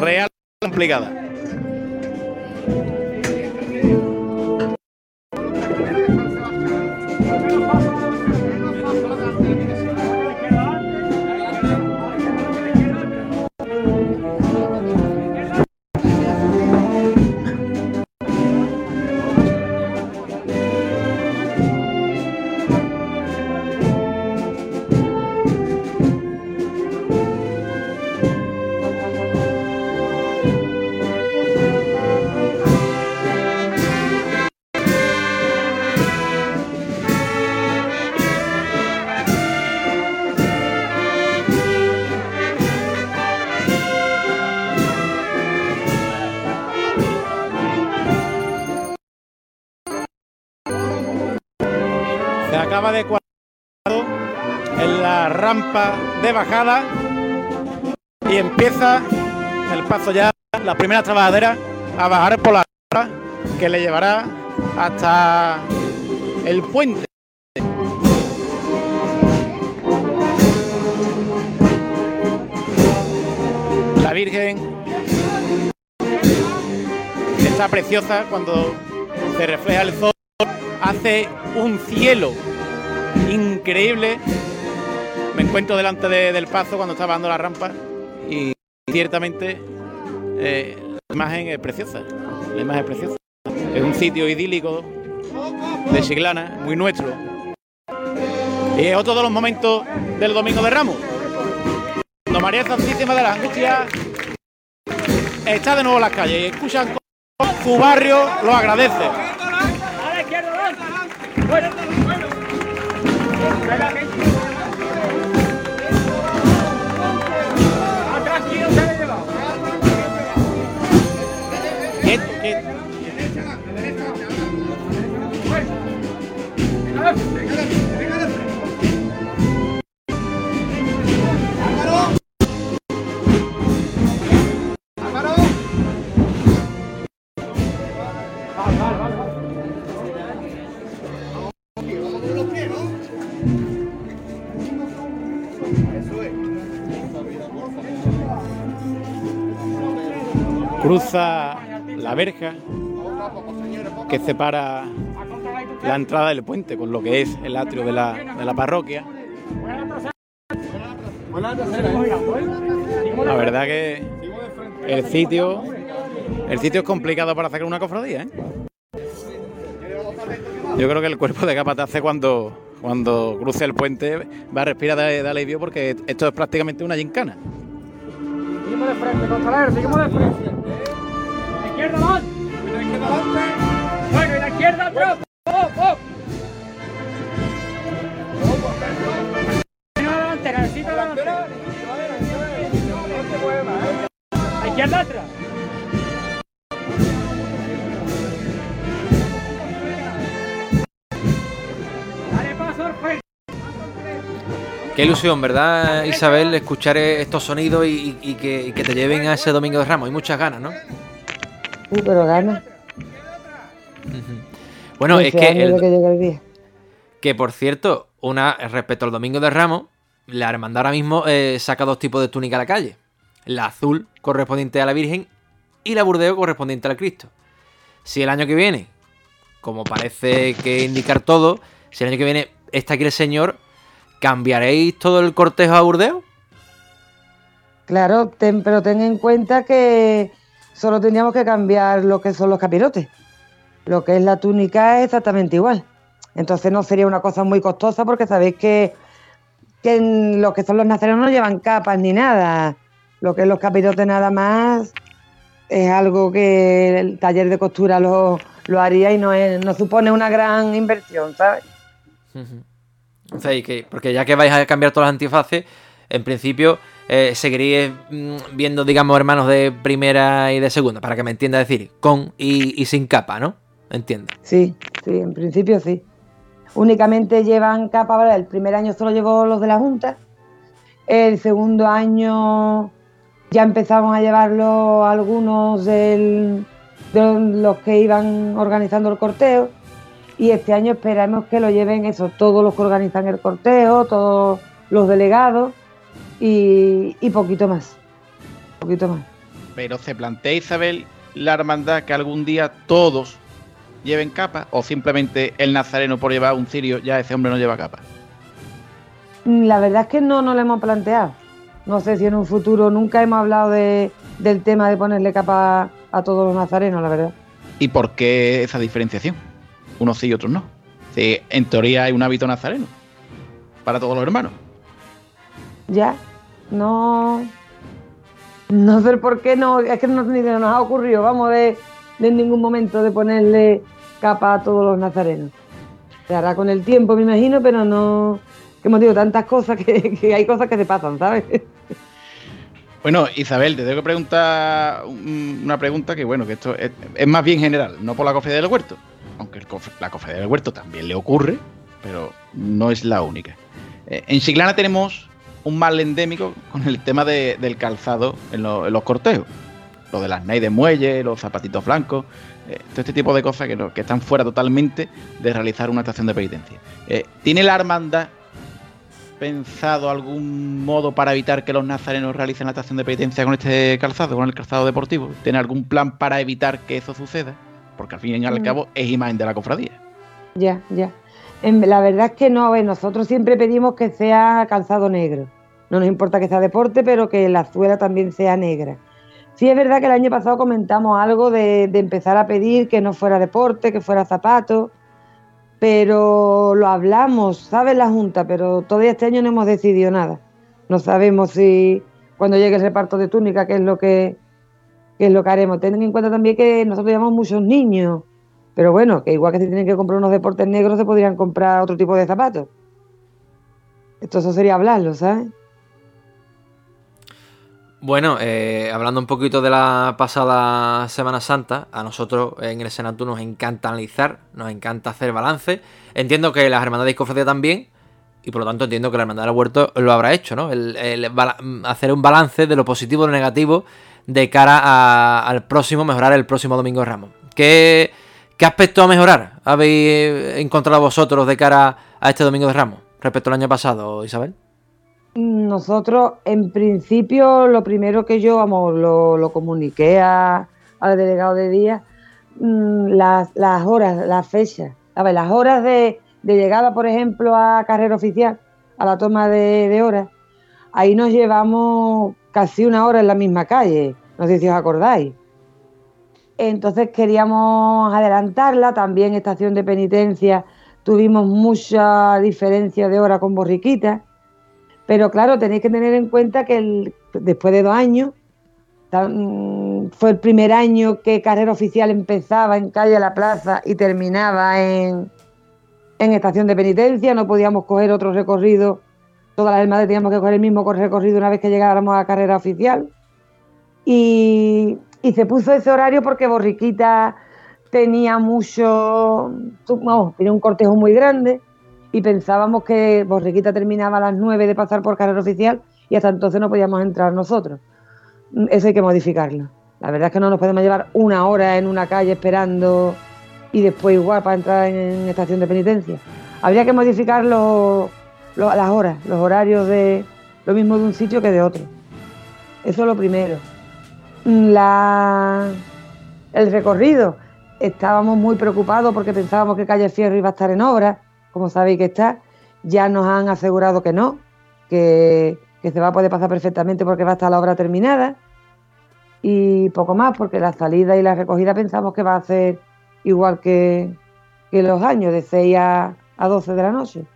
real complicada. Rampa de bajada y empieza el paso ya, las primeras trabajaderas a bajar por la rampa que le llevará hasta el puente. La Virgen está preciosa cuando se refleja el sol, hace un cielo increíble. Encuentro delante de- del paso cuando estaba dando la rampa y ciertamente eh, la imagen es preciosa. La imagen es preciosa. Es un sitio idílico de Chiclana, muy nuestro. Y es otro de los momentos del Domingo de Ramos. Cuando María Santísima de la Angustia está de nuevo en las calles y escuchan cómo su barrio lo agradece. Cruza la verja que separa la entrada del puente con lo que es el atrio de la, de la parroquia. La verdad que el sitio el sitio es complicado para sacar una cofradía, ¿eh? Yo creo que el cuerpo de capatace cuando cuando cruce el puente va a respirar de, de alivio porque esto es prácticamente una gincana. Seguimos de frente, costalero, seguimos de frente. La izquierda adelante. La izquierda adelante. Bueno, y la izquierda atrás. ¡Oh, oh! No, delantera, necesito delantera. La izquierda atrás. Qué ilusión, ¿verdad, Isabel? Escuchar estos sonidos y, que, y que te lleven a ese Domingo de Ramos. Hay muchas ganas, ¿no? Sí, pero gana. Bueno, es que, el- de que llegue el día. que por cierto, una respecto al Domingo de Ramos, la hermandad ahora mismo eh, saca dos tipos de túnica a la calle. La azul correspondiente a la Virgen y la burdeo correspondiente al Cristo. Si el año que viene, como parece que indicar todo, si el año que viene está aquí el Señor, ¿cambiaréis todo el cortejo a burdeo? Claro, ten- pero ten en cuenta que solo tendríamos que cambiar lo que son los capirotes. Lo que es la túnica es exactamente igual. Entonces no sería una cosa muy costosa porque sabéis que, que en lo que son los nazarenos no llevan capas ni nada. Lo que es los capirotes nada más es algo que el taller de costura lo, lo haría y no, es- no supone una gran inversión, ¿sabes? Y que, porque ya que vais a cambiar todas las antifaces, en principio eh, seguiréis mm, viendo, digamos, hermanos de primera y de segunda, para que me entienda decir, con y, sin capa, ¿no? Entiendo. Sí, sí, en principio sí. Únicamente llevan capa, ¿vale? el primer año solo llevó los de la Junta, el segundo año ya empezamos a llevarlo algunos de los que iban organizando el corteo y este año esperamos que lo lleven eso, todos los que organizan el cortejo, todos los delegados y, y poquito más. Poquito más. Pero se plantea Isabel la hermandad que algún día todos lleven capa o simplemente el nazareno por llevar un cirio ya ese hombre no lleva capa. Mm, La verdad es que no nos lo hemos planteado. No sé si en un futuro nunca hemos hablado de, del tema de ponerle capa a todos los nazarenos, la verdad. ¿Y por qué esa diferenciación? Unos sí y otros no. Si en teoría hay un hábito nazareno para todos los hermanos. Ya, no. No sé por qué no, es que no, ni se nos ha ocurrido, vamos, de, de en ningún momento de ponerle capa a todos los nazarenos. Se hará con el tiempo, me imagino, pero no. Que hemos dicho tantas cosas que, que hay cosas que se pasan, ¿sabes? Bueno, Isabel, te tengo que preguntar un- una pregunta que, bueno, que esto es, es más bien general, no por la cofradía del huerto. Aunque el la cofradía del huerto también le ocurre, pero no es la única. Eh, en Chiclana tenemos un mal endémico con el tema de- del calzado en, lo- en los cortejos. Lo de las nai de muelle, los zapatitos blancos, eh, todo este tipo de cosas que están fuera totalmente de realizar una estación de penitencia. Eh, ¿Tiene la hermandad pensado algún modo para evitar que los nazarenos realicen la estación de penitencia con este calzado, con el calzado deportivo? ¿Tiene algún plan para evitar que eso suceda? Porque al fin y al Mm. cabo es imagen de la cofradía. Ya, ya. En- la verdad es que no, nosotros siempre pedimos que sea calzado negro. No nos importa que sea deporte, pero que la suela también sea negra. Sí es verdad que el año pasado comentamos algo de, de empezar a pedir que no fuera deporte, que fuera zapato, pero lo hablamos, ¿sabes? La Junta, pero todavía este año no hemos decidido nada. No sabemos si cuando llegue el reparto de túnica, qué es lo que, qué es lo que haremos. Ten en cuenta también que nosotros llevamos muchos niños, pero bueno, que igual que se tienen que comprar unos deportes negros, se podrían comprar otro tipo de zapatos. Esto eso sería hablarlo, ¿sabes? Bueno, eh, hablando un poquito de la pasada Semana Santa, a nosotros en el Senatu nos encanta analizar, nos encanta hacer balance. Entiendo que las hermandades y también, y por lo tanto entiendo que la hermandad del huerto lo habrá hecho, ¿no? El, hacer un balance de lo positivo y lo negativo de cara a- al próximo, mejorar el próximo Domingo de Ramos. ¿Qué, qué aspecto a mejorar habéis encontrado vosotros de cara a este Domingo de Ramos respecto al año pasado, Isabel? Nosotros, en principio, lo primero que yo, vamos, lo, lo comuniqué a- al delegado de día, mm, las, las horas, las fechas, a ver, las horas de, llegada, por ejemplo, a carrera oficial, a la toma de horas, ahí nos llevamos casi una hora en la misma calle, no sé si os acordáis. Entonces queríamos adelantarla, también estación de penitencia, tuvimos mucha diferencia de hora con Borriquita. Pero claro, tenéis que tener en cuenta que después de dos años, fue el primer año que carrera oficial empezaba en calle la plaza y terminaba en, en estación de penitencia, no podíamos coger otro recorrido, todas las hermandades teníamos que coger el mismo recorrido una vez que llegáramos a carrera oficial. Y, se puso ese horario porque Borriquita tenía mucho, vamos, tenía un cortejo muy grande y pensábamos que Borriquita terminaba a las 9 de pasar por carrera oficial y hasta entonces no podíamos entrar nosotros. Eso hay que modificarlo. La verdad es que no nos podemos llevar una hora en una calle esperando y después igual para entrar en, estación de penitencia. Habría que modificar los- las horas, los horarios de lo mismo de un sitio que de otro. Eso es lo primero. La, el recorrido. Estábamos muy preocupados porque pensábamos que Calle Fierro iba a estar en obra, como sabéis que está. Ya nos han asegurado que no, que, que se va a poder pasar perfectamente porque va a estar la obra terminada. Y poco más, porque la salida y la recogida pensamos que va a ser igual que, que los años, de 6 a, a 12 de la noche.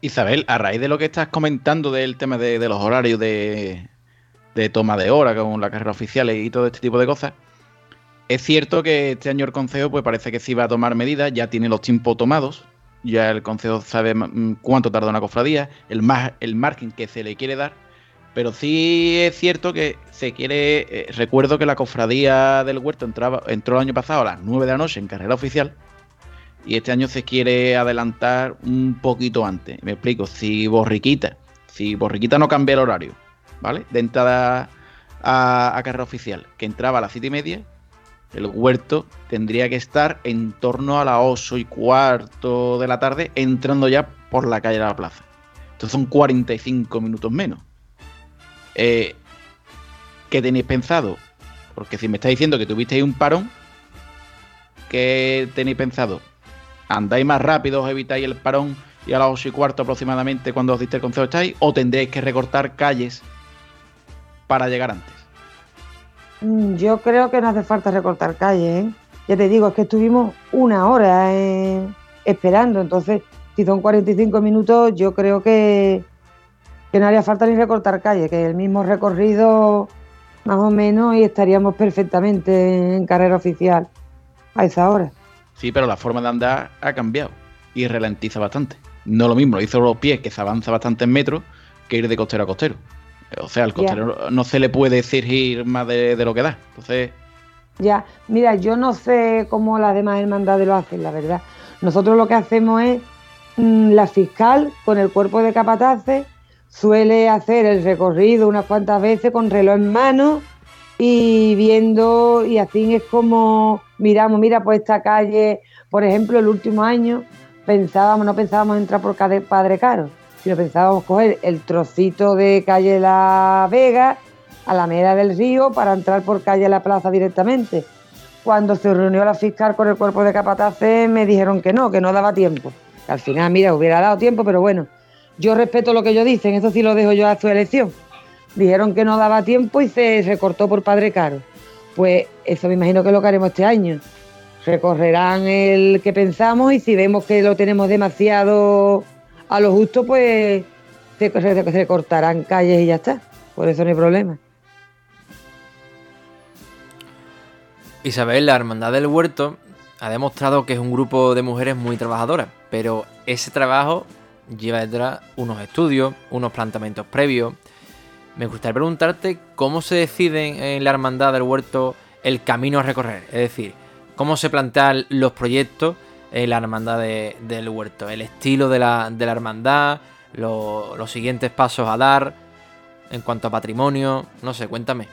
Isabel, a raíz de lo que estás comentando del tema de, los horarios de, toma de hora con la carrera oficial y todo este tipo de cosas, es cierto que este año el Consejo pues parece que sí va a tomar medidas, ya tiene los tiempos tomados, ya el Consejo sabe cuánto tarda una cofradía, el, mar- el margen que se le quiere dar, pero sí es cierto que se quiere, eh, recuerdo que la cofradía del huerto entraba, entró el año pasado a las 9 de la noche en carrera oficial, y este año se quiere adelantar un poquito antes. Me explico, si Borriquita, si Borriquita no cambia el horario, ¿vale? De entrada a, a carrera oficial, que entraba a las siete y media, el huerto tendría que estar en torno a las 8 y cuarto de la tarde, entrando ya por la calle de la plaza. Entonces son 45 minutos menos. Eh, ¿Qué tenéis pensado? Porque si me estáis diciendo que tuvisteis un parón, ¿qué tenéis pensado? ¿Andáis más rápido, os evitáis el parón y a las 8 y cuarto aproximadamente cuando os diste el consejo estáis? ¿O tendréis que recortar calles para llegar antes? Mm, Yo creo que no hace falta recortar calles, ¿eh? Ya te digo, es que estuvimos una hora eh, esperando, entonces si son 45 minutos, yo creo que, que no haría falta ni recortar calles, que el mismo recorrido más o menos y estaríamos perfectamente en carrera oficial a esa hora. Sí, pero la forma de andar ha cambiado y ralentiza bastante. No lo mismo, lo hizo los pies, que se avanza bastante en metros, que ir de costero a costero. O sea, al costero no se le puede exigir más de, de lo que da. Entonces, Ya, mira, yo no sé cómo las demás hermandades lo hacen, la verdad. Nosotros lo que hacemos es, mm, la fiscal con el cuerpo de capataces suele hacer el recorrido unas cuantas veces con reloj en mano y viendo, y así es como miramos, mira, pues esta calle, por ejemplo, el último año pensábamos, no pensábamos entrar por Padre Caro, sino pensábamos coger el trocito de calle La Vega, Alameda del Río, para entrar por calle La Plaza directamente. Cuando se reunió la fiscal con el cuerpo de capataces, me dijeron que no, que no daba tiempo. Al final, mira, hubiera dado tiempo, pero bueno, yo respeto lo que ellos dicen, eso sí lo dejo yo a su elección. Dijeron que no daba tiempo y se recortó por Padre Caro. Pues eso me imagino que lo que haremos este año. Recorrerán el que pensamos y si vemos que lo tenemos demasiado a lo justo, pues se, se- se cortarán calles y ya está. Por eso no hay problema. Isabel, la Hermandad del Huerto ha demostrado que es un grupo de mujeres muy trabajadoras, pero ese trabajo lleva detrás unos estudios, unos planteamientos previos. Me gustaría preguntarte cómo se decide en la Hermandad del Huerto el camino a recorrer, es decir, cómo se plantean los proyectos en la Hermandad de- del Huerto, el estilo de la, Hermandad, lo- los siguientes pasos a dar en cuanto a patrimonio, no sé, cuéntame.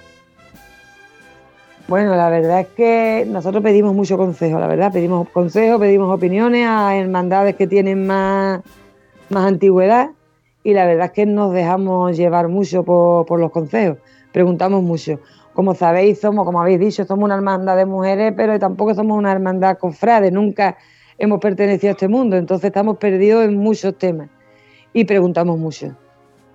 Bueno, la verdad es que nosotros pedimos mucho consejo, la verdad, pedimos consejo, pedimos opiniones a hermandades que tienen más, más antigüedad y la verdad es que nos dejamos llevar mucho por, por los consejos, preguntamos mucho. Como sabéis, somos, como habéis dicho, somos una hermandad de mujeres, pero tampoco somos una hermandad cofrade, nunca hemos pertenecido a este mundo, entonces estamos perdidos en muchos temas y preguntamos mucho.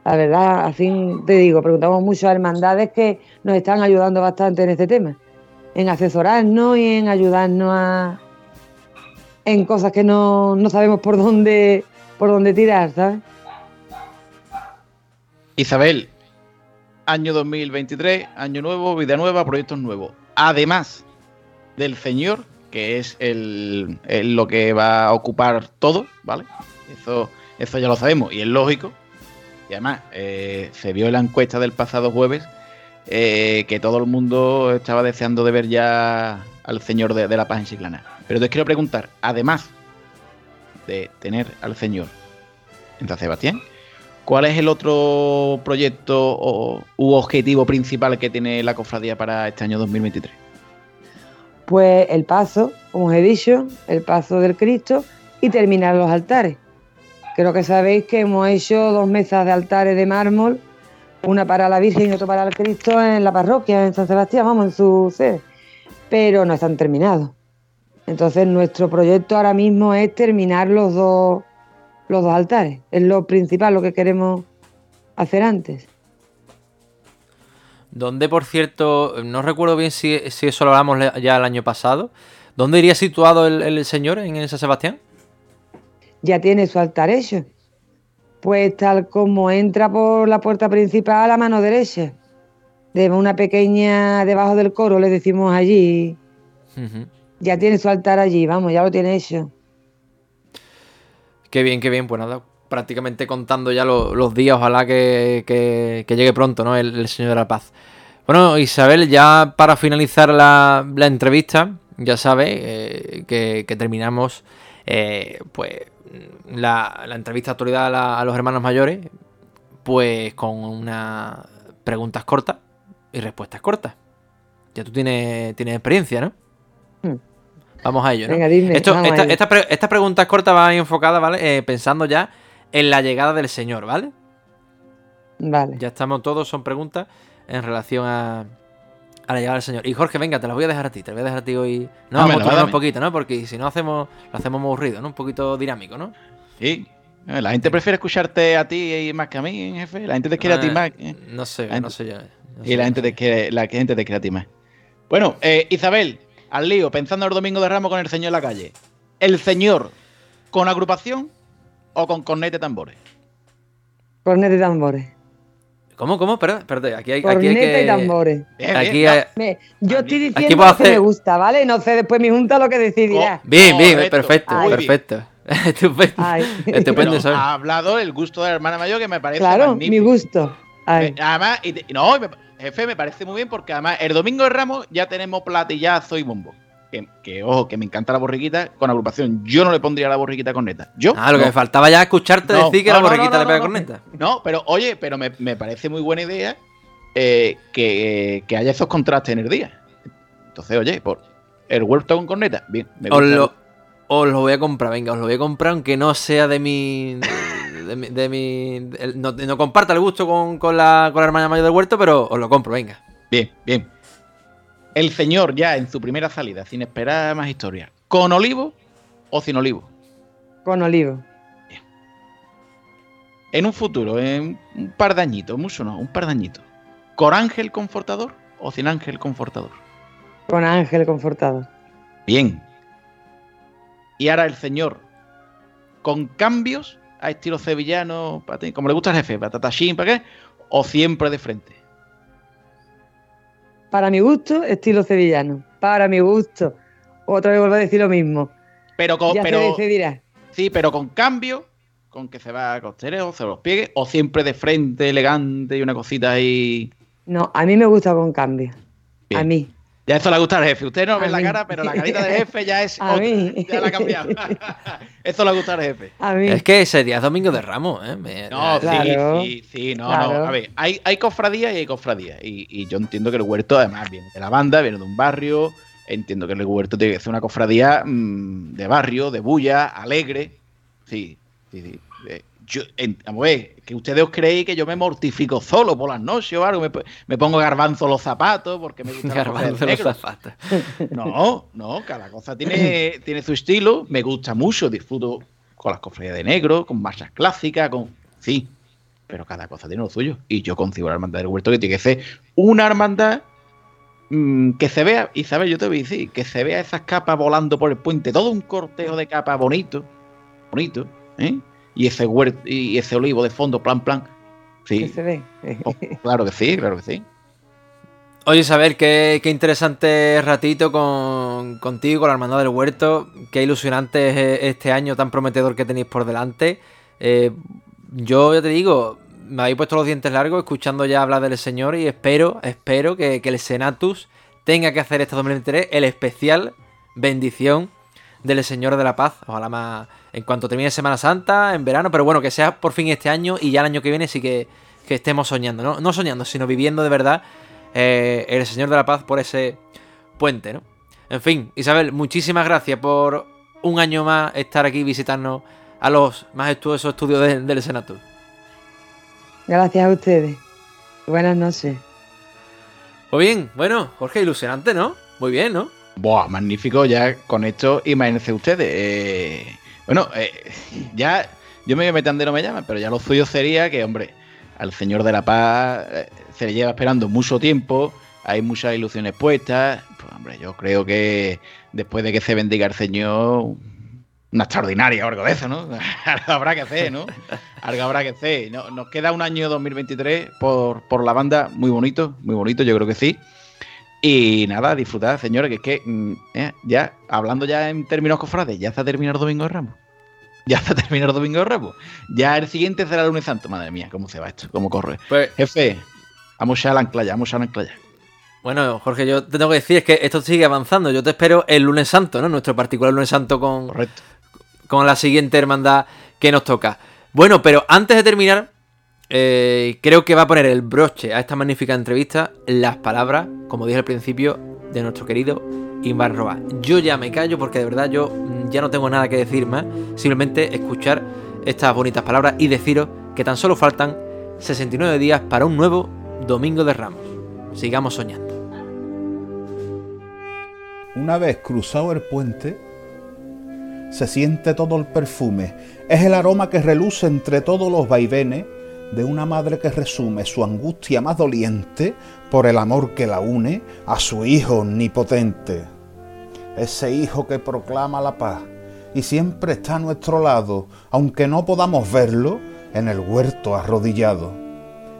La verdad, así te digo, preguntamos mucho a hermandades que nos están ayudando bastante en este tema, en asesorarnos y en ayudarnos a, en cosas que no, no sabemos por dónde, por dónde tirar, ¿sabes? Isabel, año 2023, año nuevo, vida nueva, proyectos nuevos. Además del señor, que es el, lo que va a ocupar todo, ¿vale? Eso, eso ya lo sabemos y es lógico. Y además, eh, se vio en la encuesta del pasado jueves eh, que todo el mundo estaba deseando de ver ya al señor de, de la paz en Chiclana. Pero te quiero preguntar, además de tener al señor en San Sebastián, ¿Cuál es el otro proyecto o, u objetivo principal que tiene la cofradía para este año 2023? Pues el paso, como os he dicho, el paso del Cristo y terminar los altares. Creo que sabéis que hemos hecho dos mesas de altares de mármol, una para la Virgen y otra para el Cristo en la parroquia, en San Sebastián, vamos, en su sede. Pero no están terminados. Entonces nuestro proyecto ahora mismo es terminar los dos, los dos altares. Es lo principal, lo que queremos hacer antes. Donde, por cierto, no recuerdo bien si, si eso lo hablamos ya el año pasado. ¿Dónde iría situado el, el señor en, en San Sebastián? ya tiene su altar hecho. Pues tal como entra por la puerta principal a mano derecha, de una pequeña debajo del coro, le decimos allí, ya tiene su altar allí, vamos, ya lo tiene hecho. Qué bien, qué bien. Pues nada, prácticamente contando ya lo- los días. Ojalá que, que- llegue pronto, ¿no? El, señor de la paz. Bueno, Isabel, ya para finalizar la, la entrevista, ya sabe eh, que, terminamos eh, pues la, la entrevista actualidad a, los hermanos mayores, pues con unas preguntas cortas y respuestas cortas. Ya tú tienes, tienes experiencia, ¿no? Vamos a ello, ¿no? Venga, dime, Esto- vamos a esta- ello. esta pre- estas preguntas cortas van enfocadas, ¿vale? Eh, pensando ya en la llegada del Señor, ¿vale? Vale. Ya estamos todos, son preguntas en relación a, a la llegada del Señor. Y Jorge, venga, te las voy a dejar a ti, te las voy a dejar a ti hoy. No, Dámela, vamos a tomar un poquito, ¿no? Porque si no hacemos, lo hacemos muy aburrido, ¿no? Un poquito dinámico, ¿no? Sí. Eh, La gente prefiere escucharte a ti más que a mí, jefe. La gente te quiere a ti Ah, más. eh. No sé, no sé yo. no Y sé, la no gente, te quiere, la gente te quiere a ti más. Bueno, eh, Isabel, al lío, pensando el domingo de Ramos con el señor en la calle. ¿El señor con agrupación o con cornete y tambores? Corneta y tambores. ¿Cómo, cómo? Espérate, aquí hay, aquí hay que... y tambores. Aquí hay- Me- yo estoy aquí diciendo lo que me hacer- gusta, ¿vale? No sé después mi junta lo que decidirá. Bien, bien, Correcto. perfecto, Ay. perfecto. Estupendo. Ay. Estupendo, Pero ha hablado el gusto de la hermana mayor que me parece Claro, magnífico. mi gusto. Ay. Además, y te- no, me- jefe, me parece muy bien porque además el domingo de Ramos ya tenemos platillazo y bombo. Que, que, ojo, que me encanta la borriquita con agrupación. Yo no le pondría la borriquita con neta. Yo. Ah, lo que me faltaba ya es escucharte No, decir que no, la borriquita le pega no. corneta. No, pero oye, pero me, me parece muy buena idea eh, que, que haya esos contrastes en el día. Entonces, oye, por el huerto con corneta, bien. Me Os lo, os lo voy a comprar, venga, os lo voy a comprar aunque no sea de mi. De mi. de mi- el- no, no comparta el gusto con, con la, con la hermana mayor del huerto, pero os lo compro, venga. Bien, bien. El señor ya en su primera salida, sin esperar más historia, ¿con olivo o sin olivo? Con olivo. En un futuro, en un par de añitos, mucho no, un par de añitos. ¿Con ángel confortador o sin ángel confortador? Con ángel confortado. Bien. Y ahora el señor, con cambios a estilo sevillano, como le gusta al jefe, patatachín, ¿para qué? O siempre de frente. Para mi gusto, estilo sevillano. Para mi gusto. Otra vez vuelvo a decir lo mismo. Pero con, ya pero, se decidirá. sí, pero con cambio, con que se va a costereo, se los pliegue, o siempre de frente, elegante y una cosita ahí. No, a mí me gusta con cambio. A mí. Ya eso le gusta al jefe. Usted no ve la cara, pero la carita del jefe ya es A otra. mí. Ya la ha cambiado. eso le gusta al jefe. A mí. Es que ese día es domingo de Ramos, ¿eh? Me- No, Claro. sí, sí, sí, no, Claro. no. A ver, hay, hay cofradías y hay cofradías. Y, y yo entiendo que el huerto, además, viene de la banda, viene de un barrio. Entiendo que el huerto tiene que ser una cofradía mm, de barrio, de bulla, alegre. Sí, sí, sí. Yo, en- vamos a ver, que ustedes os creéis que yo me mortifico solo por las noches o algo, me, me pongo garbanzo los zapatos porque me gusta Garbanzo los zapatos. No, no, cada cosa tiene, tiene su estilo. Me gusta mucho, disfruto con las cofradías de negro, con marchas clásicas, con. Sí, pero cada cosa tiene lo suyo. Y yo concibo la hermandad del huerto que tiene que ser una hermandad mm, que se vea, Isabel, yo te voy a decir, que se vea esas capas volando por el puente, todo un cortejo de capas bonito, bonito, ¿eh? Y ese huerto, y ese olivo de fondo, plan, plan. Que Sí, se ve. oh, claro que sí, claro que sí. Oye, saber qué, qué interesante ratito con, contigo, con la Hermandad del Huerto. Qué ilusionante es eh, este año tan prometedor que tenéis por delante. Eh, yo ya te digo, me habéis puesto los dientes largos escuchando ya hablar del Señor y espero, espero que, que el Senatus tenga que hacer este 2023 el especial bendición del Señor de la Paz. Ojalá más en cuanto termine Semana Santa, en verano, pero bueno, que sea por fin este año y ya el año que viene sí que, que estemos soñando, ¿no? No soñando, sino viviendo de verdad eh, el Señor de la Paz por ese puente, ¿no? En fin, Isabel, muchísimas gracias por un año más estar aquí visitarnos a los majestuosos estudios de- del Senatus. Gracias a ustedes. Buenas noches. Pues bien, bueno, Jorge, ilusionante, ¿no? Muy bien, ¿no? Buah, magnífico, ya con esto, imagínense ustedes. eh, bueno, eh, ya, yo me voy a meter donde no me llaman, pero ya lo suyo sería que, hombre, al Señor de la Paz eh, se le lleva esperando mucho tiempo, hay muchas ilusiones puestas. Pues, hombre, yo creo que después de que se bendiga el Señor, una extraordinaria o algo de eso, ¿no? algo habrá que hacer, ¿no? Algo habrá que hacer. No- nos queda un año 2023 por, por la banda, muy bonito, muy bonito, yo creo que sí. Y nada, disfrutar, señores, que es que mm, eh, ya, hablando ya en términos cofrades, ya está terminado el Domingo de Ramos. Ya está terminado el Domingo de Ramos. Ya el siguiente será el lunes santo. Madre mía, cómo se va esto, cómo corre. Pues, Jefe, vamos ya al ancla ya, vamos ya al ancla ya. bueno, Jorge, yo te tengo que decir es que esto sigue avanzando. Yo te espero el lunes santo, ¿no? Nuestro particular lunes santo con, Correcto. con la siguiente hermandad que nos toca. Bueno, pero antes de terminar, eh, creo que va a poner el broche a esta magnífica entrevista las palabras, como dije al principio, de nuestro querido y Barroa. Yo ya me callo porque de verdad yo mm, ya no tengo nada que decir más, simplemente escuchar estas bonitas palabras y deciros que tan solo faltan 69 días para un nuevo Domingo de Ramos. Sigamos soñando. Una vez cruzado el puente, se siente todo el perfume. Es el aroma que reluce entre todos los vaivenes de una madre que resume su angustia más doliente por el amor que la une a su hijo omnipotente. Ese hijo que proclama la paz y siempre está a nuestro lado, aunque no podamos verlo en el huerto arrodillado.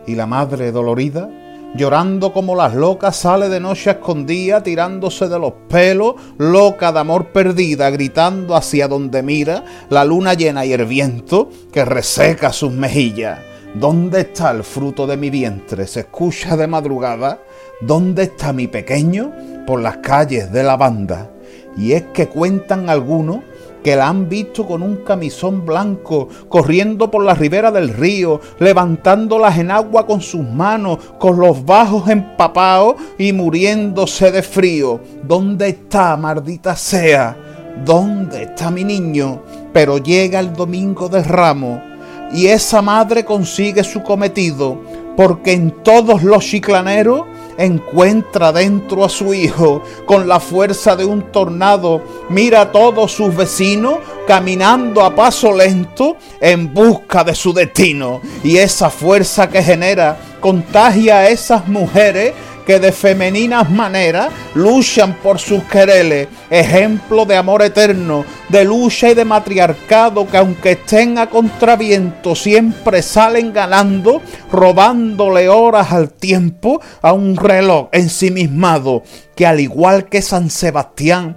Y la madre dolorida, llorando como las locas, sale de noche a escondida, tirándose de los pelos, loca de amor perdida, gritando hacia donde mira la luna llena y el viento que reseca sus mejillas. ¿Dónde está el fruto de mi vientre? Se escucha de madrugada. ¿Dónde está mi pequeño? Por las calles de la banda. Y es que cuentan algunos que la han visto con un camisón blanco, corriendo por la ribera del río, levantándolas en agua con sus manos, con los bajos empapados y muriéndose de frío. ¿Dónde está, maldita sea? ¿Dónde está mi niño? Pero llega el domingo de ramo y esa madre consigue su cometido, porque en todos los chiclaneros encuentra dentro a su hijo con la fuerza de un tornado, mira a todos sus vecinos caminando a paso lento en busca de su destino. Y esa fuerza que genera contagia a esas mujeres que de femeninas maneras luchan por sus quereles, ejemplo de amor eterno, de lucha y de matriarcado que aunque estén a contraviento siempre salen ganando, robándole horas al tiempo a un reloj ensimismado que al igual que San Sebastián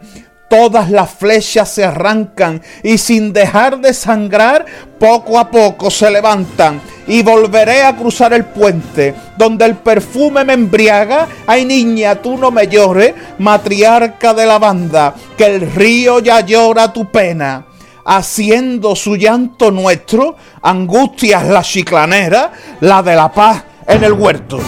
todas las flechas se arrancan y sin dejar de sangrar, poco a poco se levantan. Y volveré a cruzar el puente, donde el perfume me embriaga. Ay niña, tú no me llores, matriarca de la banda, que el río ya llora tu pena haciendo su llanto nuestro, angustias la chiclanera, la de la paz en el huerto.